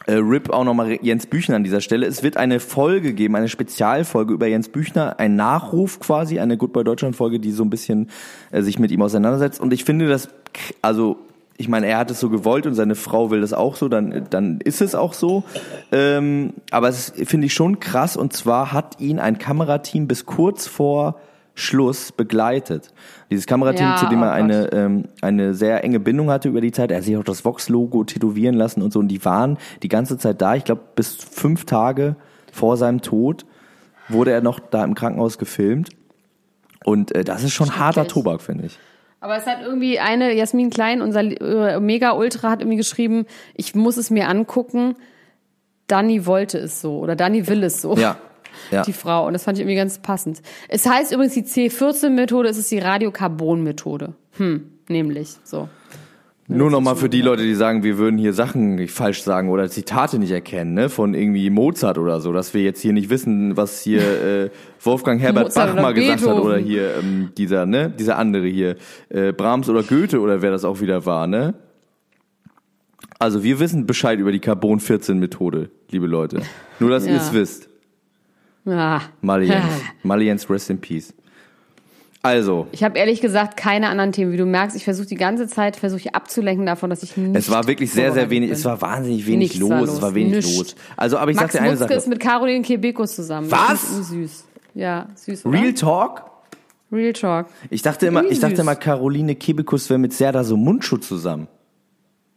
äh, RIP auch nochmal Jens Büchner an dieser Stelle. Es wird eine Folge geben, eine Spezialfolge über Jens Büchner, ein Nachruf quasi, eine Goodbye Deutschland Folge, die so ein bisschen äh, sich mit ihm auseinandersetzt. Und ich finde das, also ich meine, er hat es so gewollt und seine Frau will das auch so, dann, dann ist es auch so. Ähm, aber es finde ich schon krass und zwar hat ihn ein Kamerateam bis kurz vor Schluss begleitet. Dieses Kamerateam, Ja, zu dem er oh eine, ähm, eine sehr enge Bindung hatte über die Zeit. Er hat sich auch das Vox-Logo tätowieren lassen und so. Und die waren die ganze Zeit da. Ich glaube, bis fünf Tage vor seinem Tod wurde er noch da im Krankenhaus gefilmt. Und äh, das ist schon harter. Tobak, finde ich. Aber es hat irgendwie eine, Jasmin Klein, unser äh, Mega-Ultra, hat irgendwie geschrieben, ich muss es mir angucken. Dani wollte es so oder Dani will es so. Ja. Ja. Die Frau. Und das fand ich irgendwie ganz passend. Es heißt übrigens die C14-Methode, es ist die Radiokarbon-Methode. Hm, nämlich so. Nur nochmal für die Leute, die sagen, wir würden hier Sachen falsch sagen oder Zitate nicht erkennen, ne, von irgendwie Mozart oder so, dass wir jetzt hier nicht wissen, was hier äh, Wolfgang Herbert Mozart Bach mal gesagt hat Beethoven. oder hier ähm, dieser, ne, dieser andere hier, äh, Brahms oder Goethe oder wer das auch wieder war, ne? Also wir wissen Bescheid über die Carbon 14 Methode, liebe Leute. Nur dass ihr Ja. es wisst. Ah. Maliens. Maliens rest in peace. Also, Ich habe ehrlich gesagt keine anderen Themen. Wie du merkst, ich versuche die ganze Zeit, versuche ich abzulenken davon, dass ich nicht es war wirklich sehr, sehr wenig, bin. es war wahnsinnig wenig Nichts los, war es los, war wenig nichts. los. Also, aber ich Max sag dir eine Mutzke Sache. ist mit Caroline Kebekus zusammen. Was? Süß. Ja, süß. Oder? Real Talk? Real Talk. Ich dachte immer, ich dachte immer, Caroline Kebekus wäre mit Serda so Mundschutz zusammen.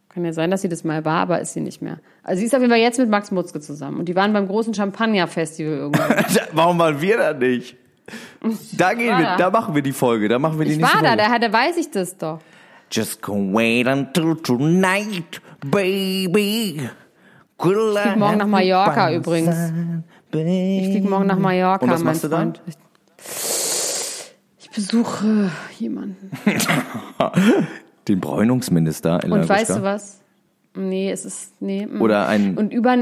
Kann ja sein, dass sie das mal war, aber ist sie nicht mehr. Also sie ist auf jeden Fall jetzt mit Max Mutzke zusammen. Und die waren beim großen Champagner-Festival irgendwo. Warum waren wir da nicht? Da gehen war wir, da. da machen wir die Folge, da machen wir die Ich nächste war da, Folge. da, da weiß ich das doch. Just go wait until tonight, baby. Ich flieg morgen nach Mallorca übrigens. Ich fliege morgen nach Mallorca, Und was machst du dann? Freund. Ich, ich besuche jemanden. Den Bräunungsminister in Und weißt Lagoschka. du was? Nee, es ist, nee. mm. Oder ein Und über,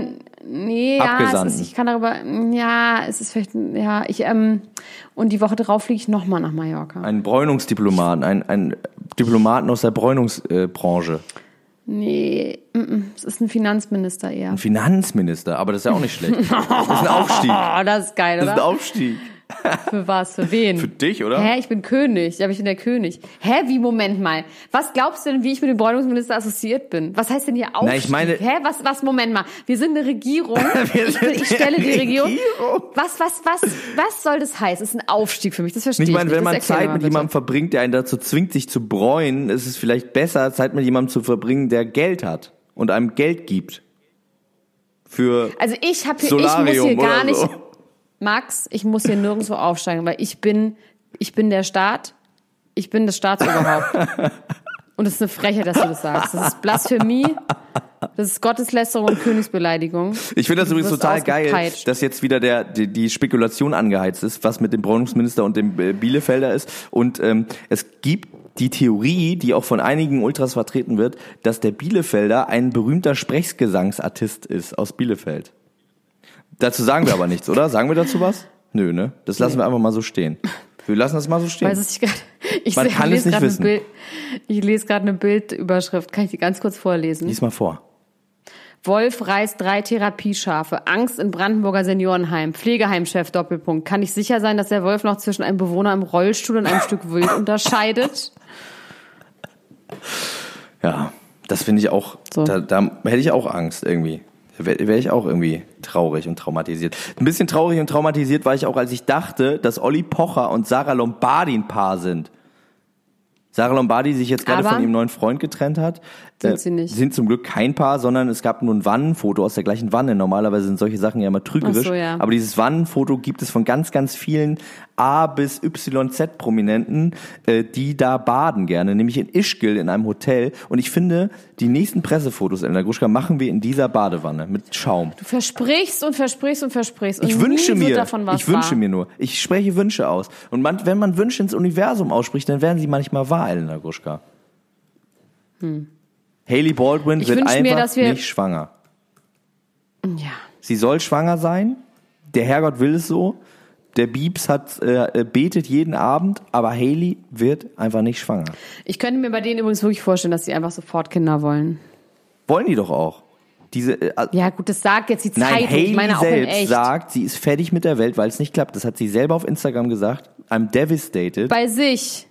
nee, ja, es ist, ich kann darüber, ja, es ist vielleicht, ja, ich, ähm, und die Woche drauf fliege ich nochmal nach Mallorca. ein Bräunungsdiplomaten, ein, ein Diplomaten aus der Bräunungsbranche. Nee, mm, mm, es ist ein Finanzminister eher. Ein Finanzminister, aber das ist ja auch nicht schlecht. Das ist ein Aufstieg. Oh, das ist geil, Das ist ein oder? Aufstieg. Für was? Für wen? Für dich, oder? Hä, ich bin König. Ja, aber ich bin der König. Hä, wie, Moment mal. Was glaubst du denn, wie ich mit dem Bräunungsminister assoziiert bin? Was heißt denn hier Aufstieg? ich meine- Hä, was, was, Moment mal. Wir sind eine Regierung. Wir ich, sind bin, ich stelle die Regierung. Regierung. Was, was, was, was soll das heißen? Es ist ein Aufstieg für mich. Das verstehe Ich ich meine, wenn Das man Zeit mit jemandem verbringt, der einen dazu zwingt, sich zu bräunen, ist es vielleicht besser, Zeit mit jemandem zu verbringen, der Geld hat und einem Geld gibt. Für Also ich habe hier, ich muss Solarium hier gar oder nicht, so. Max, ich muss hier nirgendwo aufsteigen, weil ich bin, ich bin der Staat, ich bin das Staatsoberhaupt. Und es ist eine Frechheit, dass du das sagst. Das ist Blasphemie, das ist Gotteslästerung und Königsbeleidigung. Ich finde das übrigens total geil, dass jetzt wieder der die, die Spekulation angeheizt ist, was mit dem Bräunungsminister und dem äh, Bielefelder ist. Und ähm, es gibt die Theorie, die auch von einigen Ultras vertreten wird, dass der Bielefelder ein berühmter Sprechgesangsartist ist aus Bielefeld. Dazu sagen wir aber nichts, oder? Sagen wir dazu was? Nö, ne? Das lassen wir einfach mal so stehen. Wir lassen das mal so stehen. Weiß es ich grad, ich Man kann lese es nicht wissen. Bild, ich lese gerade eine Bildüberschrift. Kann ich die ganz kurz vorlesen? Lies mal vor. Wolf reißt drei Therapieschafe. Angst in Brandenburger Seniorenheim. Pflegeheimchef Doppelpunkt. Kann ich sicher sein, dass der Wolf noch zwischen einem Bewohner im Rollstuhl und einem Stück Wild unterscheidet? Ja, das finde ich auch, So. da, da hätte ich auch Angst irgendwie. Wäre wär ich auch irgendwie traurig und traumatisiert. Ein bisschen traurig und traumatisiert war ich auch, als ich dachte, dass Olli Pocher und Sarah Lombardi ein Paar sind. Sarah Lombardi sich jetzt gerade von ihrem neuen Freund getrennt hat. äh, Sind sie nicht. Sind zum Glück kein Paar, sondern es gab nur ein Wannenfoto aus der gleichen Wanne. Normalerweise sind solche Sachen ja immer trügerisch. So, ja. Aber dieses Wannenfoto gibt es von ganz, ganz vielen A bis YZ Prominenten, äh, die da baden gerne, nämlich in Ischgl in einem Hotel. Und ich finde, die nächsten Pressefotos, Elena Gruschka, machen wir in dieser Badewanne mit Schaum. Du versprichst und versprichst und versprichst. Und Ich wünsche mir, davon was ich wünsche wahr. mir nur. Ich spreche Wünsche aus. Und man, wenn man Wünsche ins Universum ausspricht, dann werden sie manchmal wahr, Elena Gruschka. Haley Baldwin Hm. Ich wird einfach mir, nicht schwanger. Ja. Sie soll schwanger sein. Der Herrgott will es so. Der Biebs hat äh, betet jeden Abend, aber Haley wird einfach nicht schwanger. Ich könnte mir bei denen übrigens wirklich vorstellen, dass sie einfach sofort Kinder wollen. Wollen die doch auch. Diese äh, Ja, gut, das sagt jetzt die Nein, Zeitung. Haley ich meine selbst sagt, sie ist fertig mit der Welt, weil es nicht klappt. Das hat sie selber auf Instagram gesagt. I'm devastated. Bei sich.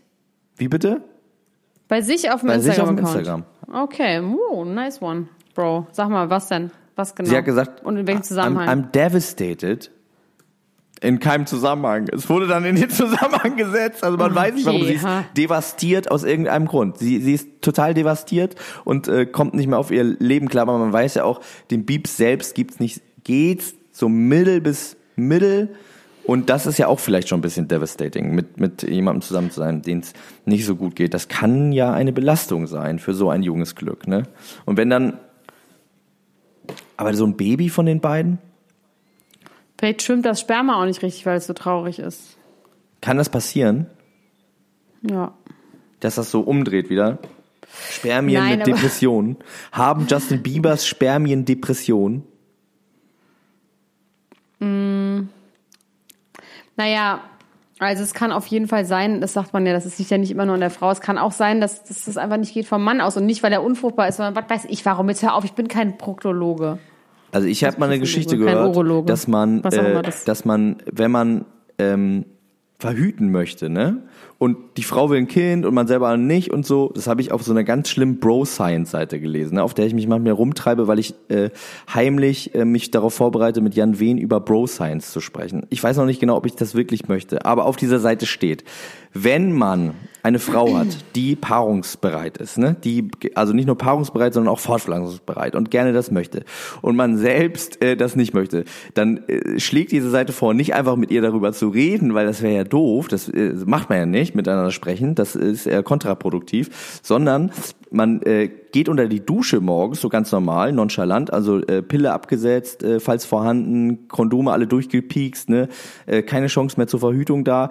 Wie bitte? Bei sich auf dem Bei sich auf dem Instagram-Account. Okay, oh, nice one, Bro. Sag mal, was denn? Was genau? Sie hat gesagt, Und in welchem I'm, Zusammenhang? I'm devastated. In keinem Zusammenhang. Es wurde dann in den Zusammenhang gesetzt. Also man weiß nicht, warum Okay, sie ist ha. devastiert aus irgendeinem Grund. Sie, sie ist total devastiert und äh, kommt nicht mehr auf ihr Leben klar. Aber man weiß ja auch, den Beeps selbst gibt's nicht, geht's so mittel bis mittel. Und das ist ja auch vielleicht schon ein bisschen devastating, mit, mit jemandem zusammen zu sein, denen es nicht so gut geht. Das kann ja eine Belastung sein für so ein junges Glück. Ne? Und wenn dann, aber so ein Baby von den beiden, Vielleicht schwimmt das Sperma auch nicht richtig, weil es so traurig ist. kann das passieren, Ja. dass das so umdreht wieder? Spermien Nein, mit Depressionen. Haben Justin Biebers Spermien Depressionen? Naja, also es kann auf jeden Fall sein, das sagt man ja, das liegt ja nicht immer nur an der Frau, es kann auch sein, dass, dass das einfach nicht geht vom Mann aus und nicht, weil er unfruchtbar ist, sondern was weiß ich warum. Jetzt hör auf, ich bin kein Proktologe. Also ich habe mal eine Geschichte gehört, dass man, äh, das- dass man, wenn man ähm, verhüten möchte, ne? Und die Frau will ein Kind und man selber nicht und so. Das habe ich auf so einer ganz schlimmen Bro-Science-Seite gelesen, ne? auf der ich mich manchmal rumtreibe, weil ich äh, heimlich äh, mich darauf vorbereite, mit Jan Wehn über Bro-Science zu sprechen. Ich weiß noch nicht genau, ob ich das wirklich möchte, aber auf dieser Seite steht, wenn man eine Frau hat, die paarungsbereit ist, ne? die also nicht nur paarungsbereit, sondern auch fortpflanzungsbereit und gerne das möchte und man selbst äh, das nicht möchte, dann äh, schlägt diese Seite vor, nicht einfach mit ihr darüber zu reden, weil das wäre ja doof, das äh, macht man ja nicht, miteinander sprechen, das ist eher kontraproduktiv, sondern man äh, geht unter die Dusche morgens, so ganz normal, nonchalant, also äh, Pille abgesetzt, äh, falls vorhanden, Kondome alle durchgepiekst, ne? äh, keine Chance mehr zur Verhütung da.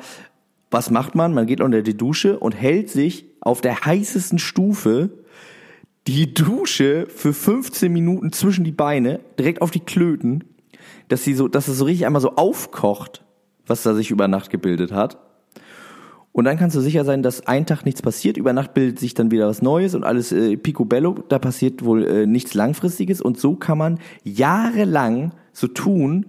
Was macht man? Man geht unter die Dusche und hält sich auf der heißesten Stufe die Dusche für 15 Minuten zwischen die Beine, direkt auf die Klöten, dass sie so, dass es so richtig einmal so aufkocht, was da sich über Nacht gebildet hat. Und dann kannst du sicher sein, dass ein Tag nichts passiert. Über Nacht bildet sich dann wieder was Neues und alles äh, picobello. Da passiert wohl äh, nichts Langfristiges. Und so kann man jahrelang so tun,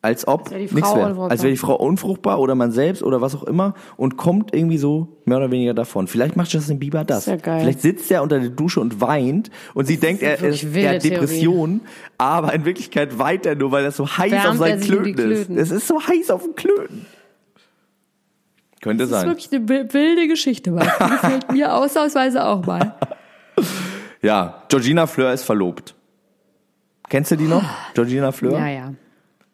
als ob die nichts wäre. Als wäre die Frau unfruchtbar oder man selbst oder was auch immer und kommt irgendwie so mehr oder weniger davon. Vielleicht macht Justin Bieber das. ist ja geil. Vielleicht sitzt er unter der Dusche und weint und sie denkt, er, er, hat Depressionen, aber in Wirklichkeit weint er nur, weil das so heiß Wärmt auf seinen die Klöten ist. Klöten. Es ist so heiß auf den Klöten. Könnte Das ist sein. wirklich eine wi- wilde Geschichte, Mike. Die gefällt mir ausnahmsweise auch mal. Ja, Georgina Fleur ist verlobt. Kennst du die noch? Georgina Fleur? Ja, ja.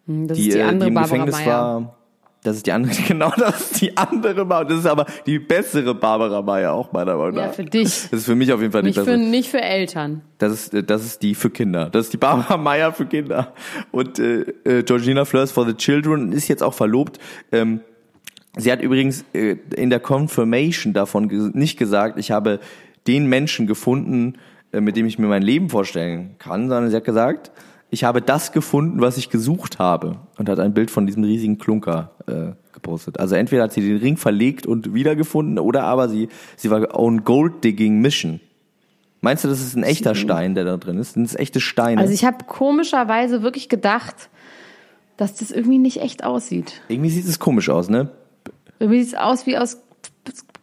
Hm, Das Die, ist die äh, andere die im Barbara Gefängnis Meyer. war. Das ist die andere, genau, das ist die andere Barbara. Das ist aber die bessere Barbara Meyer auch meiner Meinung nach. Ja, für dich. Das ist für mich auf jeden Fall die Nicht für, bessere. nicht für Eltern. Das ist, äh, das ist die für Kinder. Das ist die Barbara Meyer für Kinder. Und äh, äh, Georgina Fleur ist for the Children und ist jetzt auch verlobt. Ähm, Sie hat übrigens äh, in der Confirmation davon nicht gesagt, ich habe den Menschen gefunden, äh, mit dem ich mir mein Leben vorstellen kann, sondern sie hat gesagt, ich habe das gefunden, was ich gesucht habe und hat ein Bild von diesem riesigen Klunker äh, gepostet. Also entweder hat sie den Ring verlegt und wiedergefunden oder aber sie, sie war on Gold Digging Mission. Meinst du, das ist ein echter Stein, der da drin ist? Sind es echte Steine? Also ich habe komischerweise wirklich gedacht, dass das irgendwie nicht echt aussieht. Irgendwie sieht es komisch aus, ne? Irgendwie sieht es aus wie aus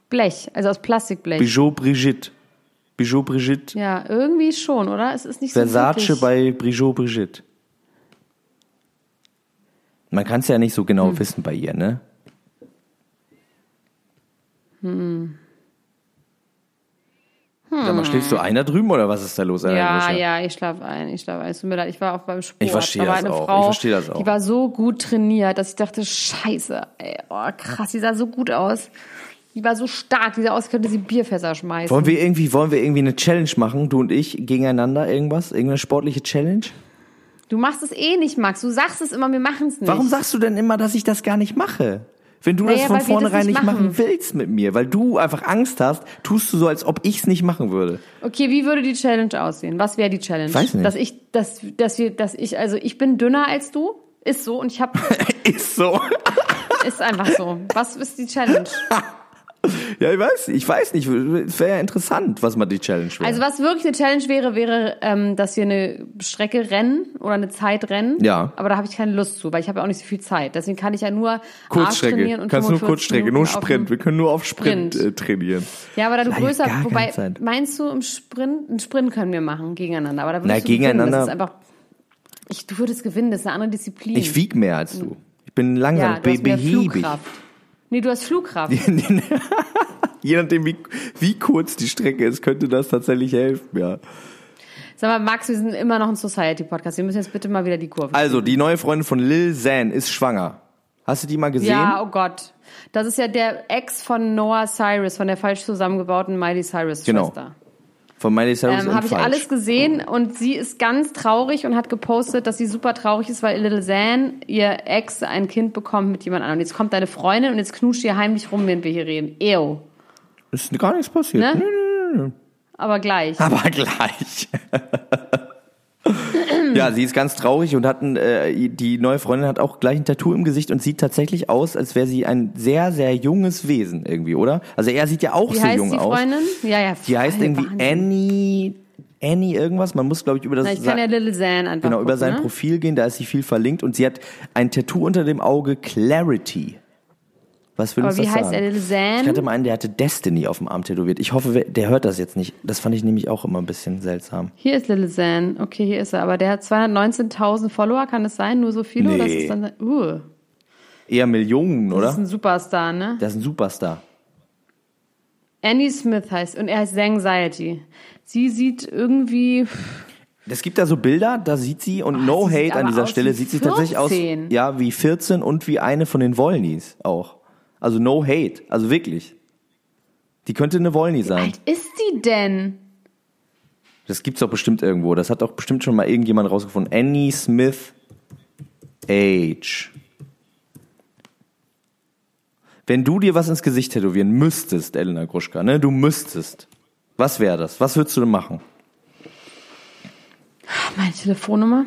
Blech, also aus Plastikblech. Bijou Brigitte. Bijou Brigitte. Ja, irgendwie schon, oder? Es ist nicht so Versace wirklich. bei Bijou Brigitte. Man kann es ja nicht so genau Hm. wissen bei ihr, ne? Hm. Sag mal, schläfst du ein da drüben oder was ist da los? Ja, ja, ich schlafe ein, ich schlafe ein. Es tut mir leid, ich war auch beim Sport. Ich verstehe da das auch, Frau, ich verstehe das auch. Die war so gut trainiert, dass ich dachte, scheiße, ey, oh krass, die sah so gut aus. Die war so stark, die sah aus, als könnte sie Bierfässer schmeißen. Wollen wir irgendwie, wollen wir irgendwie eine Challenge machen, du und ich, gegeneinander irgendwas? Irgendeine sportliche Challenge? Du machst es eh nicht, Max. Du sagst es immer, wir machen es nicht. Warum sagst du denn immer, dass ich das gar nicht mache? Wenn du Naja, das von vornherein nicht nicht machen. machen. willst mit mir, weil du einfach Angst hast, tust du so, als ob ich es nicht machen würde. Okay, wie würde die Challenge aussehen? Was wäre die Challenge? Weiß nicht. Dass ich, dass, dass wir, dass ich, also ich bin dünner als du. Ist so und ich habe, Ist so. ist einfach so. Was ist die Challenge? Ja, ich weiß, ich weiß nicht. Es wäre ja interessant, was mal die Challenge wäre. Also was wirklich eine Challenge wäre, wäre, ähm, dass wir eine Strecke rennen oder eine Zeit rennen. Ja. Aber da habe ich keine Lust zu, weil ich habe ja auch nicht so viel Zeit. Deswegen kann ich ja nur Arsch trainieren Kurzstrecke. und Kannst nur 45 Kurzstrecke, nur Minuten auf Sprint. Wir können nur auf Sprint, Sprint. Äh, trainieren. Ja, aber da du Leider größer, wobei, meinst du im Sprint, einen Sprint können wir machen gegeneinander, aber da würdest Na, du gewinnen. gegeneinander- Das ist einfach, ich, du würdest gewinnen, das ist eine andere Disziplin. Ich wieg mehr als du. Ich bin langsam, ja, du hast behäbig. Flugkraft. Nee, du hast Flugkraft. Je nachdem, wie, wie kurz die Strecke ist, könnte das tatsächlich helfen, ja. Sag mal, Max, wir sind immer noch ein Society-Podcast. Wir müssen jetzt bitte mal wieder die Kurve. Also, die neue Freundin von Lil Xan ist schwanger. Hast du die mal gesehen? Ja, oh Gott. Das ist ja der Ex von Noah Cyrus, von der falsch zusammengebauten Miley Cyrus Genau. Von Miley Cyrus Ähm, Habe ich Falsch. alles gesehen und sie ist ganz traurig und hat gepostet, dass sie super traurig ist, weil Little Zan, ihr Ex, ein Kind bekommt mit jemand anderem. Und jetzt kommt deine Freundin und jetzt knutscht ihr heimlich rum, während wir hier reden. Ew. Ist gar nichts passiert. Ne? Nö, nö, nö. Aber gleich. Aber gleich. ja, sie ist ganz traurig und hat ein, äh, die neue Freundin hat auch gleich ein Tattoo im Gesicht und sieht tatsächlich aus, als wäre sie ein sehr, sehr junges Wesen irgendwie, oder? Also er sieht ja auch Wie so heißt jung die aus. Freundin? Ja, ja. Die heißt irgendwie Wahnsinn. Annie, Annie irgendwas. Man muss, glaube ich, über das Na, ich kann ja Little Zan einfach genau über gucken, sein ne? Profil gehen. Da ist sie viel verlinkt und sie hat ein Tattoo unter dem Auge Clarity. Was will Aber uns wie das heißt sagen? er? Little Zan? Ich hatte mal einen, der hatte Destiny auf dem Arm tätowiert. Ich hoffe, der hört das jetzt nicht. Das fand ich nämlich auch immer ein bisschen seltsam. Hier ist Little Zan. Okay, hier ist er. Aber der hat 219.000 Follower. Kann es sein? Nur so viele? Nee. ist das dann, uh, Eher Millionen, das oder? ist ein Superstar, ne? Der ist ein Superstar. Annie Smith heißt und er heißt Anxiety. Sie sieht irgendwie Es gibt da so Bilder, da sieht sie und Oh, no sie hate an dieser Stelle, sieht sie tatsächlich aus 14. ja, wie 14 und wie eine von den Wollnys auch. Also no hate, also wirklich. Die könnte eine Wollny wie sein. alt ist die denn? Das gibt's doch bestimmt irgendwo. Das hat doch bestimmt schon mal irgendjemand rausgefunden. Annie Smith Age. Wenn du dir was ins Gesicht tätowieren müsstest, Elena Gruschka, ne, du müsstest. Was wäre das? Was würdest du denn machen? Meine Telefonnummer?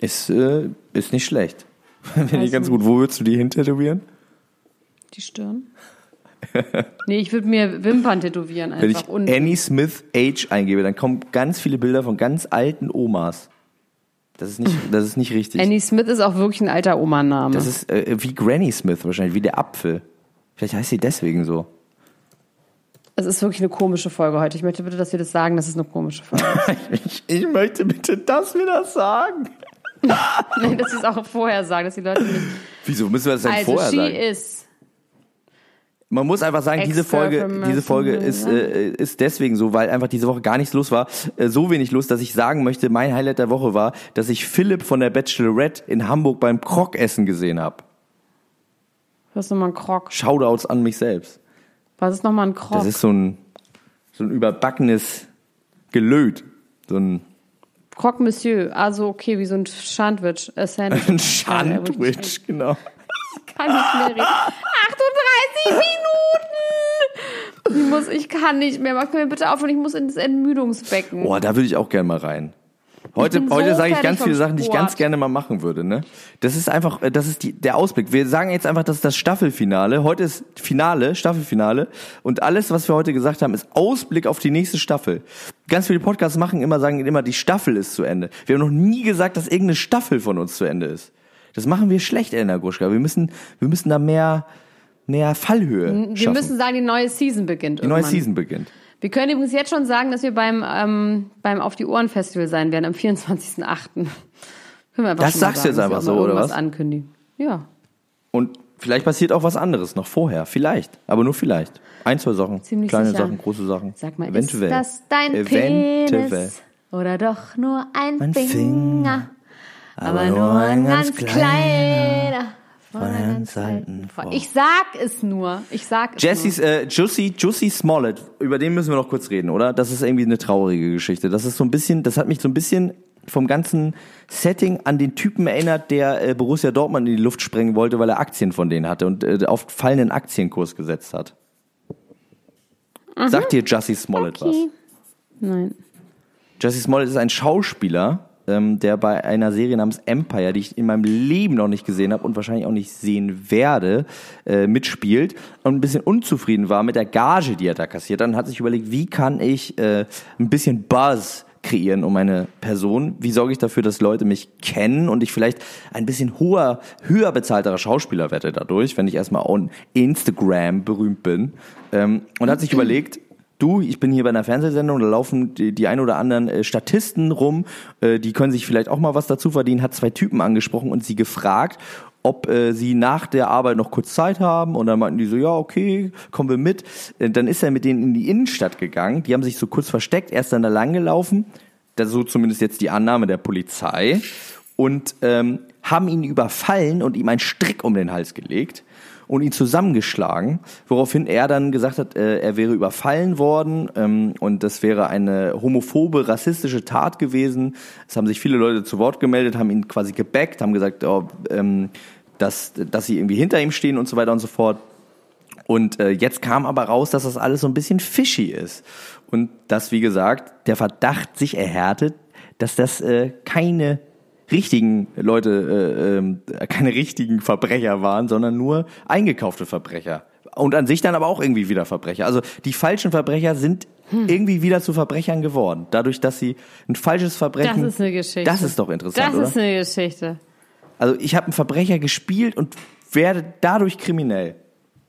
Ist, äh, ist nicht schlecht. Finde ich ganz gut. Wo würdest du die hin tätowieren? Die Stirn? nee, ich würde mir Wimpern tätowieren Wenn einfach. ich Und Annie Smith Age eingebe, dann kommen ganz viele Bilder von ganz alten Omas. Das ist nicht, das ist nicht richtig. Annie Smith ist auch wirklich ein alter Oma-Name. Das ist äh, wie Granny Smith wahrscheinlich, wie der Apfel. Vielleicht heißt sie deswegen so. Es ist wirklich eine komische Folge heute. Ich möchte bitte, dass wir das sagen, das ist eine komische Folge. Ich, ich möchte bitte, dass wir das sagen. nee, dass sie es auch vorher sagen, dass die Leute nicht. Wieso müssen wir das denn Also, vorher she sagen? is. Man muss einfach sagen, diese Folge, diese Folge ist, ja. äh, ist deswegen so, weil einfach diese Woche gar nichts los war. Äh, so wenig los, dass ich sagen möchte, mein Highlight der Woche war, dass ich Philipp von der Bachelorette in Hamburg beim Krokessen gesehen habe. Was ist nochmal ein Krog? Shoutouts an mich selbst. Was ist nochmal ein Krog? Das ist so ein, so ein überbackenes Gelöt. So ein, Croque Monsieur. Also, okay, wie so ein Sandwich. Äh, Sandwich. ein ich Sandwich, genau. kann nicht mehr reden. Ach du Minuten! Ich, muss, ich kann nicht mehr. Mach mir bitte auf und ich muss ins Entmüdungsbecken. Boah, da würde ich auch gerne mal rein. Heute, so heute sage ich ganz viele Sachen, die ich ganz gerne mal machen würde. Ne? Das ist einfach, äh, das ist die, der Ausblick. Wir sagen jetzt einfach, das ist das Staffelfinale. Heute ist Finale, Staffelfinale. Und alles, was wir heute gesagt haben, ist Ausblick auf die nächste Staffel. Ganz viele Podcasts machen immer, sagen immer, die Staffel ist zu Ende. Wir haben noch nie gesagt, dass irgendeine Staffel von uns zu Ende ist. Das machen wir schlecht, Elena Gruschka. Wir müssen, wir müssen da mehr, mehr Fallhöhe Wir schaffen. müssen sagen, die neue Season beginnt. die neue irgendwann. Season beginnt. Wir können übrigens jetzt schon sagen, dass wir beim, ähm, beim Auf die Ohren Festival sein werden am 24.08. Können wir einfach Das schon mal sagst du jetzt einfach so, oder was? ankündigen. Ja, Und vielleicht passiert auch was anderes noch vorher. Vielleicht. Aber nur vielleicht. Ein, zwei Sachen. Ziemlich Kleine sicher. Sachen, große Sachen. sag mal, Eventuell. ist das dein Eventuell. Penis? Oder doch nur ein Mein Finger? Finger. Aber, nur ein ganz kleiner. Von ganz alten Frau. Ich sag es nur. Ich sag es Jesse's, äh, Jussie, Jussie Smollett, über den müssen wir noch kurz reden, oder? Das ist irgendwie eine traurige Geschichte. Das ist so ein bisschen, das hat mich so ein bisschen vom ganzen Setting an den Typen erinnert, der äh, Borussia Dortmund in die Luft sprengen wollte, weil er Aktien von denen hatte und äh, auf fallenden Aktienkurs gesetzt hat. Sagt dir Jussie Smollett was? nur. Nein. Jesse Smollett ist ein Schauspieler, ähm, der bei einer Serie namens Empire, die ich in meinem Leben noch nicht gesehen habe und wahrscheinlich auch nicht sehen werde, äh, mitspielt und ein bisschen unzufrieden war mit der Gage, die er da kassiert. Dann hat sich überlegt, wie kann ich äh, ein bisschen Buzz kreieren um meine Person? Wie sorge ich dafür, dass Leute mich kennen und ich vielleicht ein bisschen hoher, höher bezahlterer Schauspieler werde dadurch, wenn ich erstmal on Instagram berühmt bin? Ähm, und hat sich überlegt, du, ich bin hier bei einer Fernsehsendung, da laufen die, die ein oder anderen äh, Statisten rum, äh, die können sich vielleicht auch mal was dazu verdienen, hat zwei Typen angesprochen und sie gefragt, ob äh, sie nach der Arbeit noch kurz Zeit haben. Und dann meinten die so, ja, okay, kommen wir mit. Äh, dann ist er mit denen in die Innenstadt gegangen, die haben sich so kurz versteckt, er ist dann da lang gelaufen, das so zumindest jetzt die Annahme der Polizei. Und ähm, haben ihn überfallen und ihm einen Strick um den Hals gelegt und ihn zusammengeschlagen, woraufhin er dann gesagt hat, äh, er wäre überfallen worden ähm, und das wäre eine homophobe, rassistische Tat gewesen. Es haben sich viele Leute zu Wort gemeldet, haben ihn quasi gebackt, haben gesagt, oh, ähm, dass, dass sie irgendwie hinter ihm stehen und so weiter und so fort. Und äh, jetzt kam aber raus, dass das alles so ein bisschen fishy ist. Und dass, wie gesagt, der Verdacht sich erhärtet, dass das äh, keine richtigen Leute, äh, ähm, keine richtigen Verbrecher waren, sondern nur eingekaufte Verbrecher. Und an sich dann aber auch irgendwie wieder Verbrecher. Also die falschen Verbrecher sind irgendwie wieder zu Verbrechern geworden. Dadurch, dass sie ein falsches Verbrechen. Das ist eine Geschichte. Das ist doch interessant, Das oder? ist eine Geschichte. Also ich habe einen Verbrecher gespielt und werde dadurch kriminell.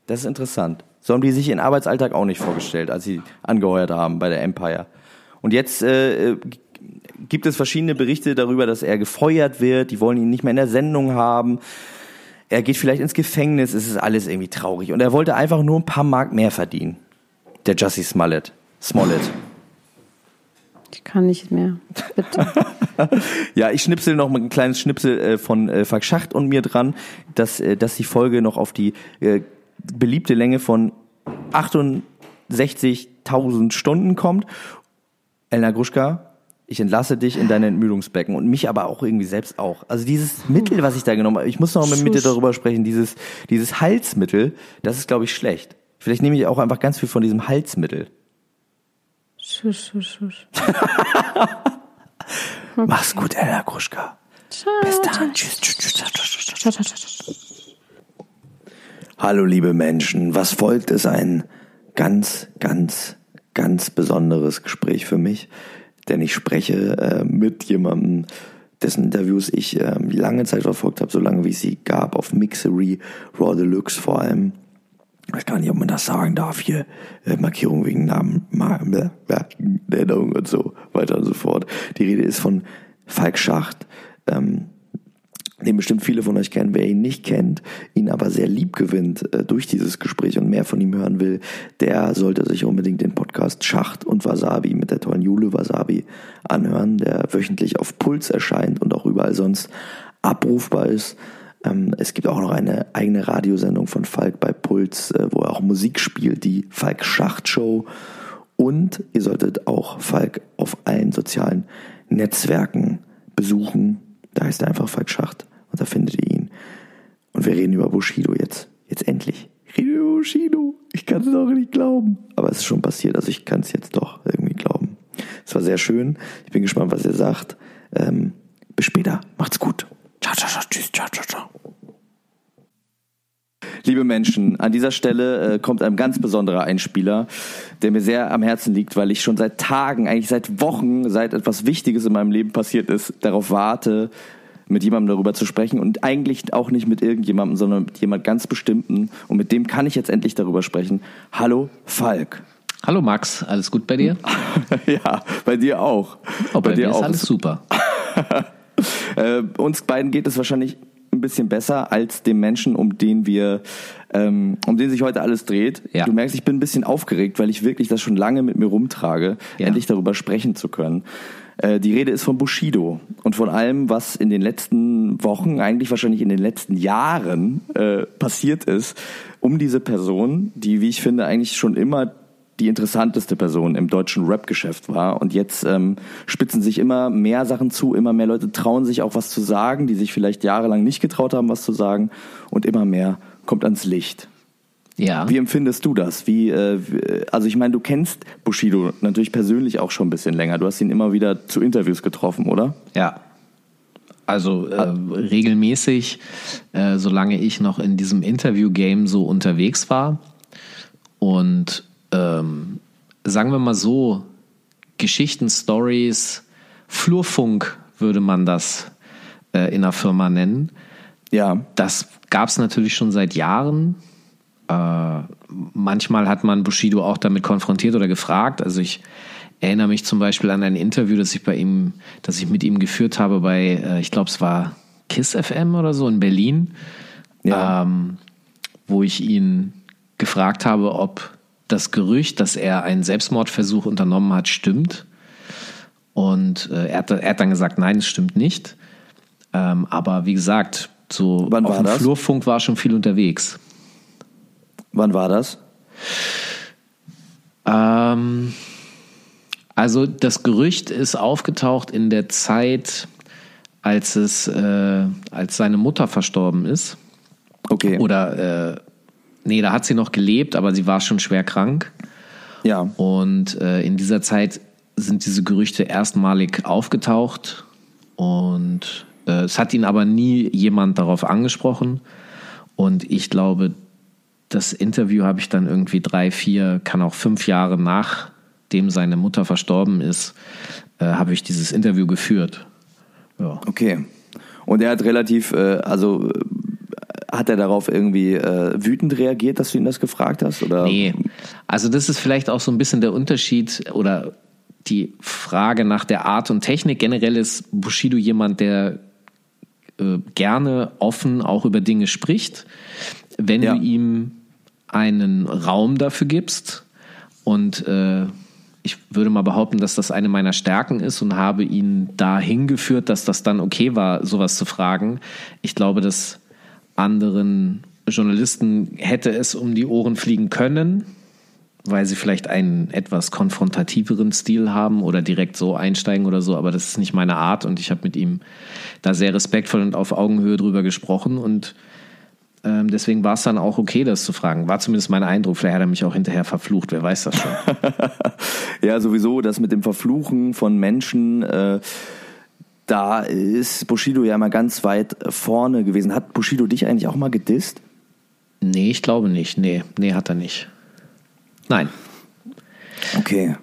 Das ist interessant. So haben die sich ihren Arbeitsalltag auch nicht vorgestellt, als sie angeheuert haben bei der Empire. Und jetzt äh, äh, gibt es verschiedene Berichte darüber, dass er gefeuert wird. Die wollen ihn nicht mehr in der Sendung haben. Er geht vielleicht ins Gefängnis. Es ist alles irgendwie traurig. Und er wollte einfach nur ein paar Mark mehr verdienen. Der Jussie Smollett. Smollett. Ich kann nicht mehr. Bitte. Ja, ich schnipsel noch mal ein kleines Schnipsel äh, von äh, Falk Schacht und mir dran, dass, äh, dass die Folge noch auf die äh, beliebte Länge von 68.000 Stunden kommt. Elna Gruschka, ich entlasse dich in dein Entmüdungsbecken und mich aber auch irgendwie selbst auch. Also dieses Mittel, was ich da genommen habe, ich muss noch mal mit dir darüber sprechen, dieses, dieses Halsmittel, das ist, glaube ich, schlecht. Vielleicht nehme ich auch einfach ganz viel von diesem Halsmittel. Schusch, schusch, schusch. Mach's gut, Elna Gruschka. Bis dann. Tschüss, tschüss, tschüss, tschüss, tschüss. Ciao, ciao, ciao, ciao. Hallo liebe Menschen, was folgt ist ein ganz, ganz, ganz besonderes Gespräch für mich, denn ich spreche äh, mit jemandem, dessen Interviews ich äh, lange Zeit verfolgt habe, so lange wie es sie gab, auf Mixery, Raw Deluxe vor allem. Ich weiß gar nicht, ob man das sagen darf hier. Äh, Markierung wegen Namen, Ma- Nennung und so weiter und so fort. Die Rede ist von Falk Schacht. Ähm, den bestimmt viele von euch kennen. Wer ihn nicht kennt, ihn aber sehr lieb gewinnt äh, durch dieses Gespräch und mehr von ihm hören will, der sollte sich unbedingt den Podcast Schacht und Wasabi mit der tollen Jule Wasabi anhören, der wöchentlich auf Puls erscheint und auch überall sonst abrufbar ist. Ähm, es gibt auch noch eine eigene Radiosendung von Falk bei Puls, äh, wo er auch Musik spielt, die Falk Schacht Show. Und ihr solltet auch Falk auf allen sozialen Netzwerken besuchen. Da heißt er einfach Falk Schacht und da findet ihr ihn. Und wir reden über Bushido jetzt. Jetzt endlich Ich rede über Bushido. Ich kann es doch nicht glauben. Aber es ist schon passiert, also ich kann es jetzt doch irgendwie glauben. Es war sehr schön. Ich bin gespannt, was ihr sagt. Ähm, bis später. Macht's gut. Ciao, ciao, ciao. Tschüss. Ciao, ciao, ciao. Liebe Menschen, an dieser Stelle äh, kommt ein ganz besonderer Einspieler, der mir sehr am Herzen liegt, weil ich schon seit Tagen, eigentlich seit Wochen, seit etwas Wichtiges in meinem Leben passiert ist, darauf warte, mit jemandem darüber zu sprechen und eigentlich auch nicht mit irgendjemandem, sondern mit jemand ganz bestimmten und mit dem kann ich jetzt endlich darüber sprechen. Hallo Falk. Hallo Max, alles gut bei dir? ja, bei dir auch. Oh, bei, bei dir ist auch. alles super. äh, uns beiden geht es wahrscheinlich ein bisschen besser als dem Menschen, um den wir, ähm, um den sich heute alles dreht. Ja. Du merkst, ich bin ein bisschen aufgeregt, weil ich wirklich das schon lange mit mir rumtrage, ja. endlich darüber sprechen zu können. Äh, die Rede ist von Bushido und von allem, was in den letzten Wochen, eigentlich wahrscheinlich in den letzten Jahren äh, passiert ist, um diese Person, die, wie ich finde, eigentlich schon immer die interessanteste Person im deutschen Rap-Geschäft war. Und jetzt ähm, spitzen sich immer mehr Sachen zu, immer mehr Leute trauen sich auch was zu sagen, die sich vielleicht jahrelang nicht getraut haben, was zu sagen. Und immer mehr kommt ans Licht. Ja. Wie empfindest du das? Wie, äh, also ich meine, du kennst Bushido natürlich persönlich auch schon ein bisschen länger. Du hast ihn immer wieder zu Interviews getroffen, oder? Ja. Also äh, regelmäßig, äh, solange ich noch in diesem Interview-Game so unterwegs war. Und ähm, sagen wir mal so, Geschichten, Stories, Flurfunk würde man das äh, in einer Firma nennen. Ja. Das gab es natürlich schon seit Jahren. Äh, manchmal hat man Bushido auch damit konfrontiert oder gefragt. Also ich erinnere mich zum Beispiel an ein Interview, das ich bei ihm, das ich mit ihm geführt habe bei, äh, ich glaube, es war Kiss FM oder so in Berlin, ja. ähm, wo ich ihn gefragt habe, ob das Gerücht, dass er einen Selbstmordversuch unternommen hat, stimmt. Und äh, er, hat, er, hat, dann gesagt, nein, es stimmt nicht. Ähm, aber wie gesagt, so Wann auf dem das? Flurfunk war schon viel unterwegs. Wann war das? Ähm, also das Gerücht ist aufgetaucht in der Zeit, als es, äh, als seine Mutter verstorben ist. Okay. Oder äh, Nee, da hat sie noch gelebt, aber sie war schon schwer krank. Ja. Und äh, in dieser Zeit sind diese Gerüchte erstmalig aufgetaucht und äh, es hat ihn aber nie jemand darauf angesprochen. Und ich glaube, das Interview habe ich dann irgendwie drei, vier, kann auch fünf Jahre nachdem seine Mutter verstorben ist, äh, habe ich dieses Interview geführt. Ja. Okay. Und er hat relativ, äh, also hat er darauf irgendwie äh, wütend reagiert, dass du ihn das gefragt hast? Oder? Nee, also das ist vielleicht auch so ein bisschen der Unterschied oder die Frage nach der Art und Technik. Generell ist Bushido jemand, der äh, gerne offen auch über Dinge spricht. Wenn ja. du ihm einen Raum dafür gibst und äh, ich würde mal behaupten, dass das eine meiner Stärken ist und habe ihn dahin geführt, dass das dann okay war, sowas zu fragen. Ich glaube, dass anderen Journalisten hätte es um die Ohren fliegen können, weil sie vielleicht einen etwas konfrontativeren Stil haben oder direkt so einsteigen oder so, aber das ist nicht meine Art und ich habe mit ihm da sehr respektvoll und auf Augenhöhe drüber gesprochen und ähm, deswegen war es dann auch okay, das zu fragen. War zumindest mein Eindruck. Vielleicht hat er mich auch hinterher verflucht, wer weiß das schon. ja, sowieso, das mit dem Verfluchen von Menschen. Äh da ist Bushido ja mal ganz weit vorne gewesen. Hat Bushido dich eigentlich auch mal gedisst? Nee, ich glaube nicht. Nee, nee, hat er nicht. Nein. Okay.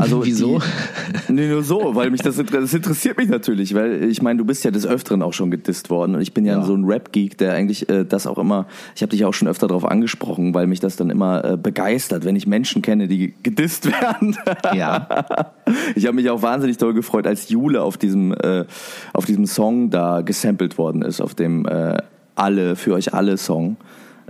Also wieso? Die, nee, nur so, weil mich das, das interessiert mich natürlich, weil ich meine, du bist ja des Öfteren auch schon gedisst worden und ich bin ja, ja. so ein Rap-Geek, der eigentlich äh, das auch immer, ich habe dich auch schon öfter darauf angesprochen, weil mich das dann immer äh, begeistert, wenn ich Menschen kenne, die gedisst werden. Ja. Ich habe mich auch wahnsinnig doll gefreut, als Jule auf diesem, äh, auf diesem Song da gesampelt worden ist, auf dem äh, Alle, für euch alle Song.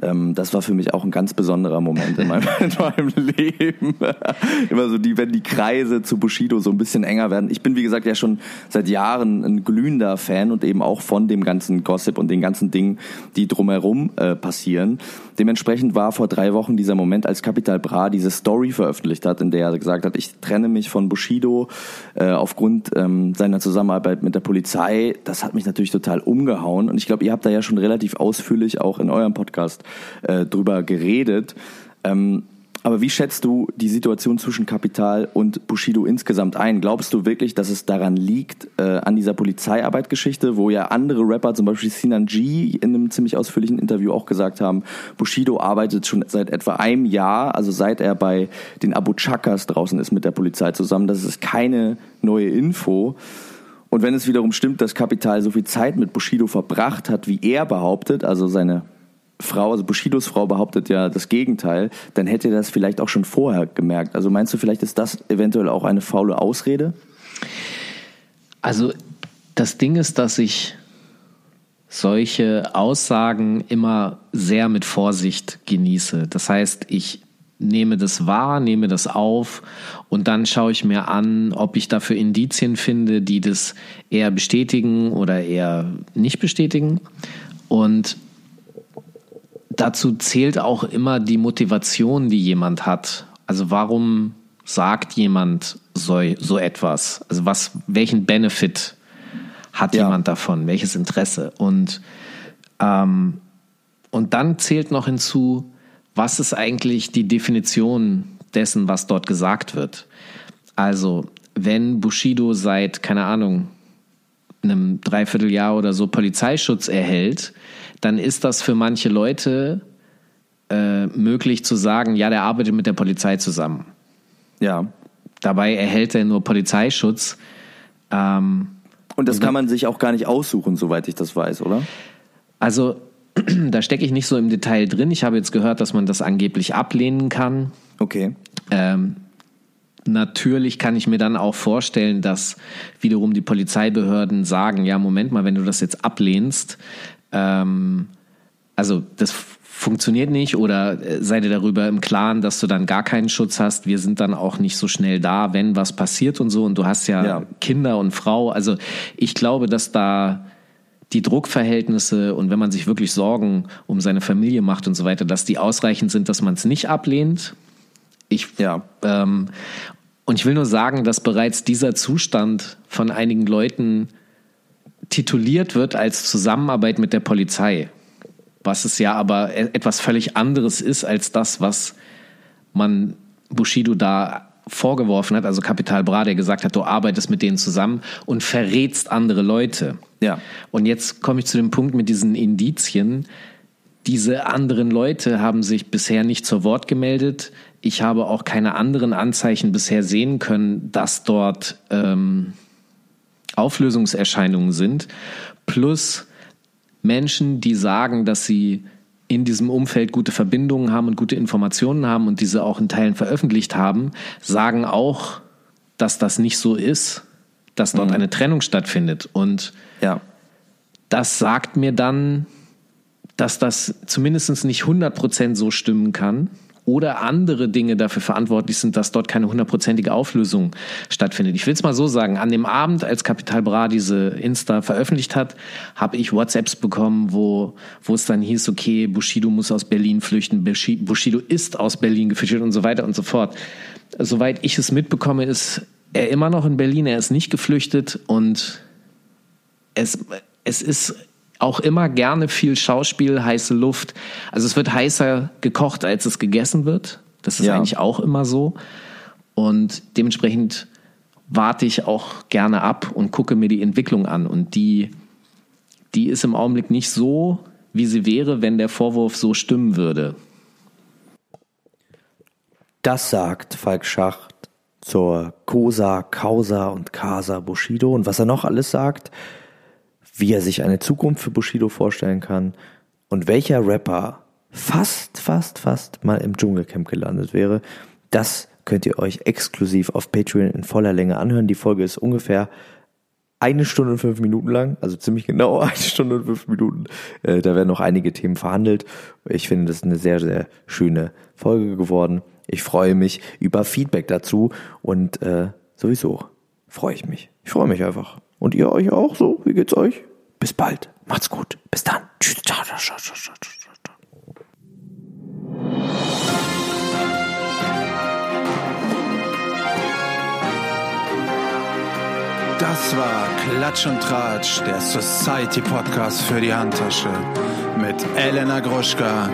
Ähm, das war für mich auch ein ganz besonderer Moment in meinem, in meinem Leben. Immer so die, wenn die Kreise zu Bushido so ein bisschen enger werden. Ich bin, wie gesagt, ja schon seit Jahren ein glühender Fan und eben auch von dem ganzen Gossip und den ganzen Dingen, die drumherum äh, passieren. Dementsprechend war vor drei Wochen dieser Moment, als Capital Bra diese Story veröffentlicht hat, in der er gesagt hat, ich trenne mich von Bushido äh, aufgrund ähm, seiner Zusammenarbeit mit der Polizei. Das hat mich natürlich total umgehauen. Und ich glaube, ihr habt da ja schon relativ ausführlich auch in eurem Podcast äh, drüber geredet. Ähm, aber wie schätzt du die Situation zwischen Kapital und Bushido insgesamt ein? Glaubst du wirklich, dass es daran liegt, äh, an dieser Polizeiarbeit-Geschichte, wo ja andere Rapper, zum Beispiel Sinan G, in einem ziemlich ausführlichen Interview auch gesagt haben, Bushido arbeitet schon seit etwa einem Jahr, also seit er bei den Abu Chakas draußen ist mit der Polizei zusammen. Das ist keine neue Info. Und wenn es wiederum stimmt, dass Kapital so viel Zeit mit Bushido verbracht hat, wie er behauptet, also seine Frau, also Bushidos Frau behauptet ja das Gegenteil, dann hätte er das vielleicht auch schon vorher gemerkt. Also meinst du, vielleicht ist das eventuell auch eine faule Ausrede? Also das Ding ist, dass ich solche Aussagen immer sehr mit Vorsicht genieße. Das heißt, ich nehme das wahr, nehme das auf und dann schaue ich mir an, ob ich dafür Indizien finde, die das eher bestätigen oder eher nicht bestätigen. Und dazu zählt auch immer die Motivation, die jemand hat. Also warum sagt jemand so, so etwas? Also was, welchen Benefit hat ja. jemand davon? Welches Interesse? Und, ähm, und dann zählt noch hinzu, was ist eigentlich die Definition dessen, was dort gesagt wird? Also, wenn Bushido seit, keine Ahnung, einem Dreivierteljahr oder so Polizeischutz erhält, dann ist das für manche Leute äh, möglich zu sagen, ja, der arbeitet mit der Polizei zusammen. Ja. Dabei erhält er nur Polizeischutz. Ähm, und das kann man sich auch gar nicht aussuchen, soweit ich das weiß, oder? Also, da stecke ich nicht so im Detail drin. Ich habe jetzt gehört, dass man das angeblich ablehnen kann. Okay. Ähm, natürlich kann ich mir dann auch vorstellen, dass wiederum die Polizeibehörden sagen, ja, Moment mal, wenn du das jetzt ablehnst, ähm, also das funktioniert nicht oder äh, sei dir darüber im Klaren, dass du dann gar keinen Schutz hast. Wir sind dann auch nicht so schnell da, wenn was passiert und so. Und du hast ja, ja. Kinder und Frau. Also ich glaube, dass da die Druckverhältnisse und wenn man sich wirklich Sorgen um seine Familie macht und so weiter, dass die ausreichend sind, dass man es nicht ablehnt. Ich, ja. Ähm, und ich will nur sagen, dass bereits dieser Zustand von einigen Leuten tituliert wird als Zusammenarbeit mit der Polizei, was es ja aber e-, etwas völlig anderes ist als das, was man Bushido da vorgeworfen hat, also Kapital Bra, der gesagt hat, du arbeitest mit denen zusammen und verrätst andere Leute. Ja. Und jetzt komme ich zu dem Punkt mit diesen Indizien. Diese anderen Leute haben sich bisher nicht zur Wort gemeldet. Ich habe auch keine anderen Anzeichen bisher sehen können, dass dort ähm, Auflösungserscheinungen sind, plus Menschen, die sagen, dass sie in diesem Umfeld gute Verbindungen haben und gute Informationen haben und diese auch in Teilen veröffentlicht haben, sagen auch, dass das nicht so ist, dass dort mhm. eine Trennung stattfindet. Und ja. das sagt mir dann, dass das zumindest nicht 100% so stimmen kann oder andere Dinge dafür verantwortlich sind, dass dort keine hundertprozentige Auflösung stattfindet. Ich will es mal so sagen, an dem Abend, als Capital Bra diese Insta veröffentlicht hat, habe ich WhatsApps bekommen, wo, wo es dann hieß, okay, Bushido muss aus Berlin flüchten, Bushido ist aus Berlin geflüchtet und so weiter und so fort. Soweit ich es mitbekomme, ist er immer noch in Berlin, er ist nicht geflüchtet und es, es ist auch immer gerne viel Schauspiel, heiße Luft. Also es wird heißer gekocht, als es gegessen wird. Das ist ja. eigentlich auch immer so. Und dementsprechend warte ich auch gerne ab und gucke mir die Entwicklung an. Und die, die ist im Augenblick nicht so, wie sie wäre, wenn der Vorwurf so stimmen würde. Das sagt Falk Schacht zur Cosa, Causa und Casa Bushido. Und was er noch alles sagt, wie er sich eine Zukunft für Bushido vorstellen kann und welcher Rapper fast, fast, fast mal im Dschungelcamp gelandet wäre, das könnt ihr euch exklusiv auf Patreon in voller Länge anhören. Die Folge ist ungefähr eine Stunde und fünf Minuten lang, also ziemlich genau eine Stunde und fünf Minuten. Äh, da werden noch einige Themen verhandelt. Ich finde, das ist eine sehr, sehr schöne Folge geworden. Ich freue mich über Feedback dazu und äh, sowieso freue ich mich. Ich freue mich einfach. Und ihr euch auch so? Wie geht's euch? Bis bald. Macht's gut. Bis dann. Tschüss. Ciao, ciao, ciao, ciao, ciao. Das war Klatsch und Tratsch, der Society Podcast für die Handtasche mit Elena Gruschka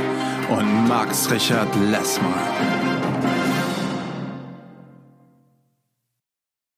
und Max Richard Lessmann.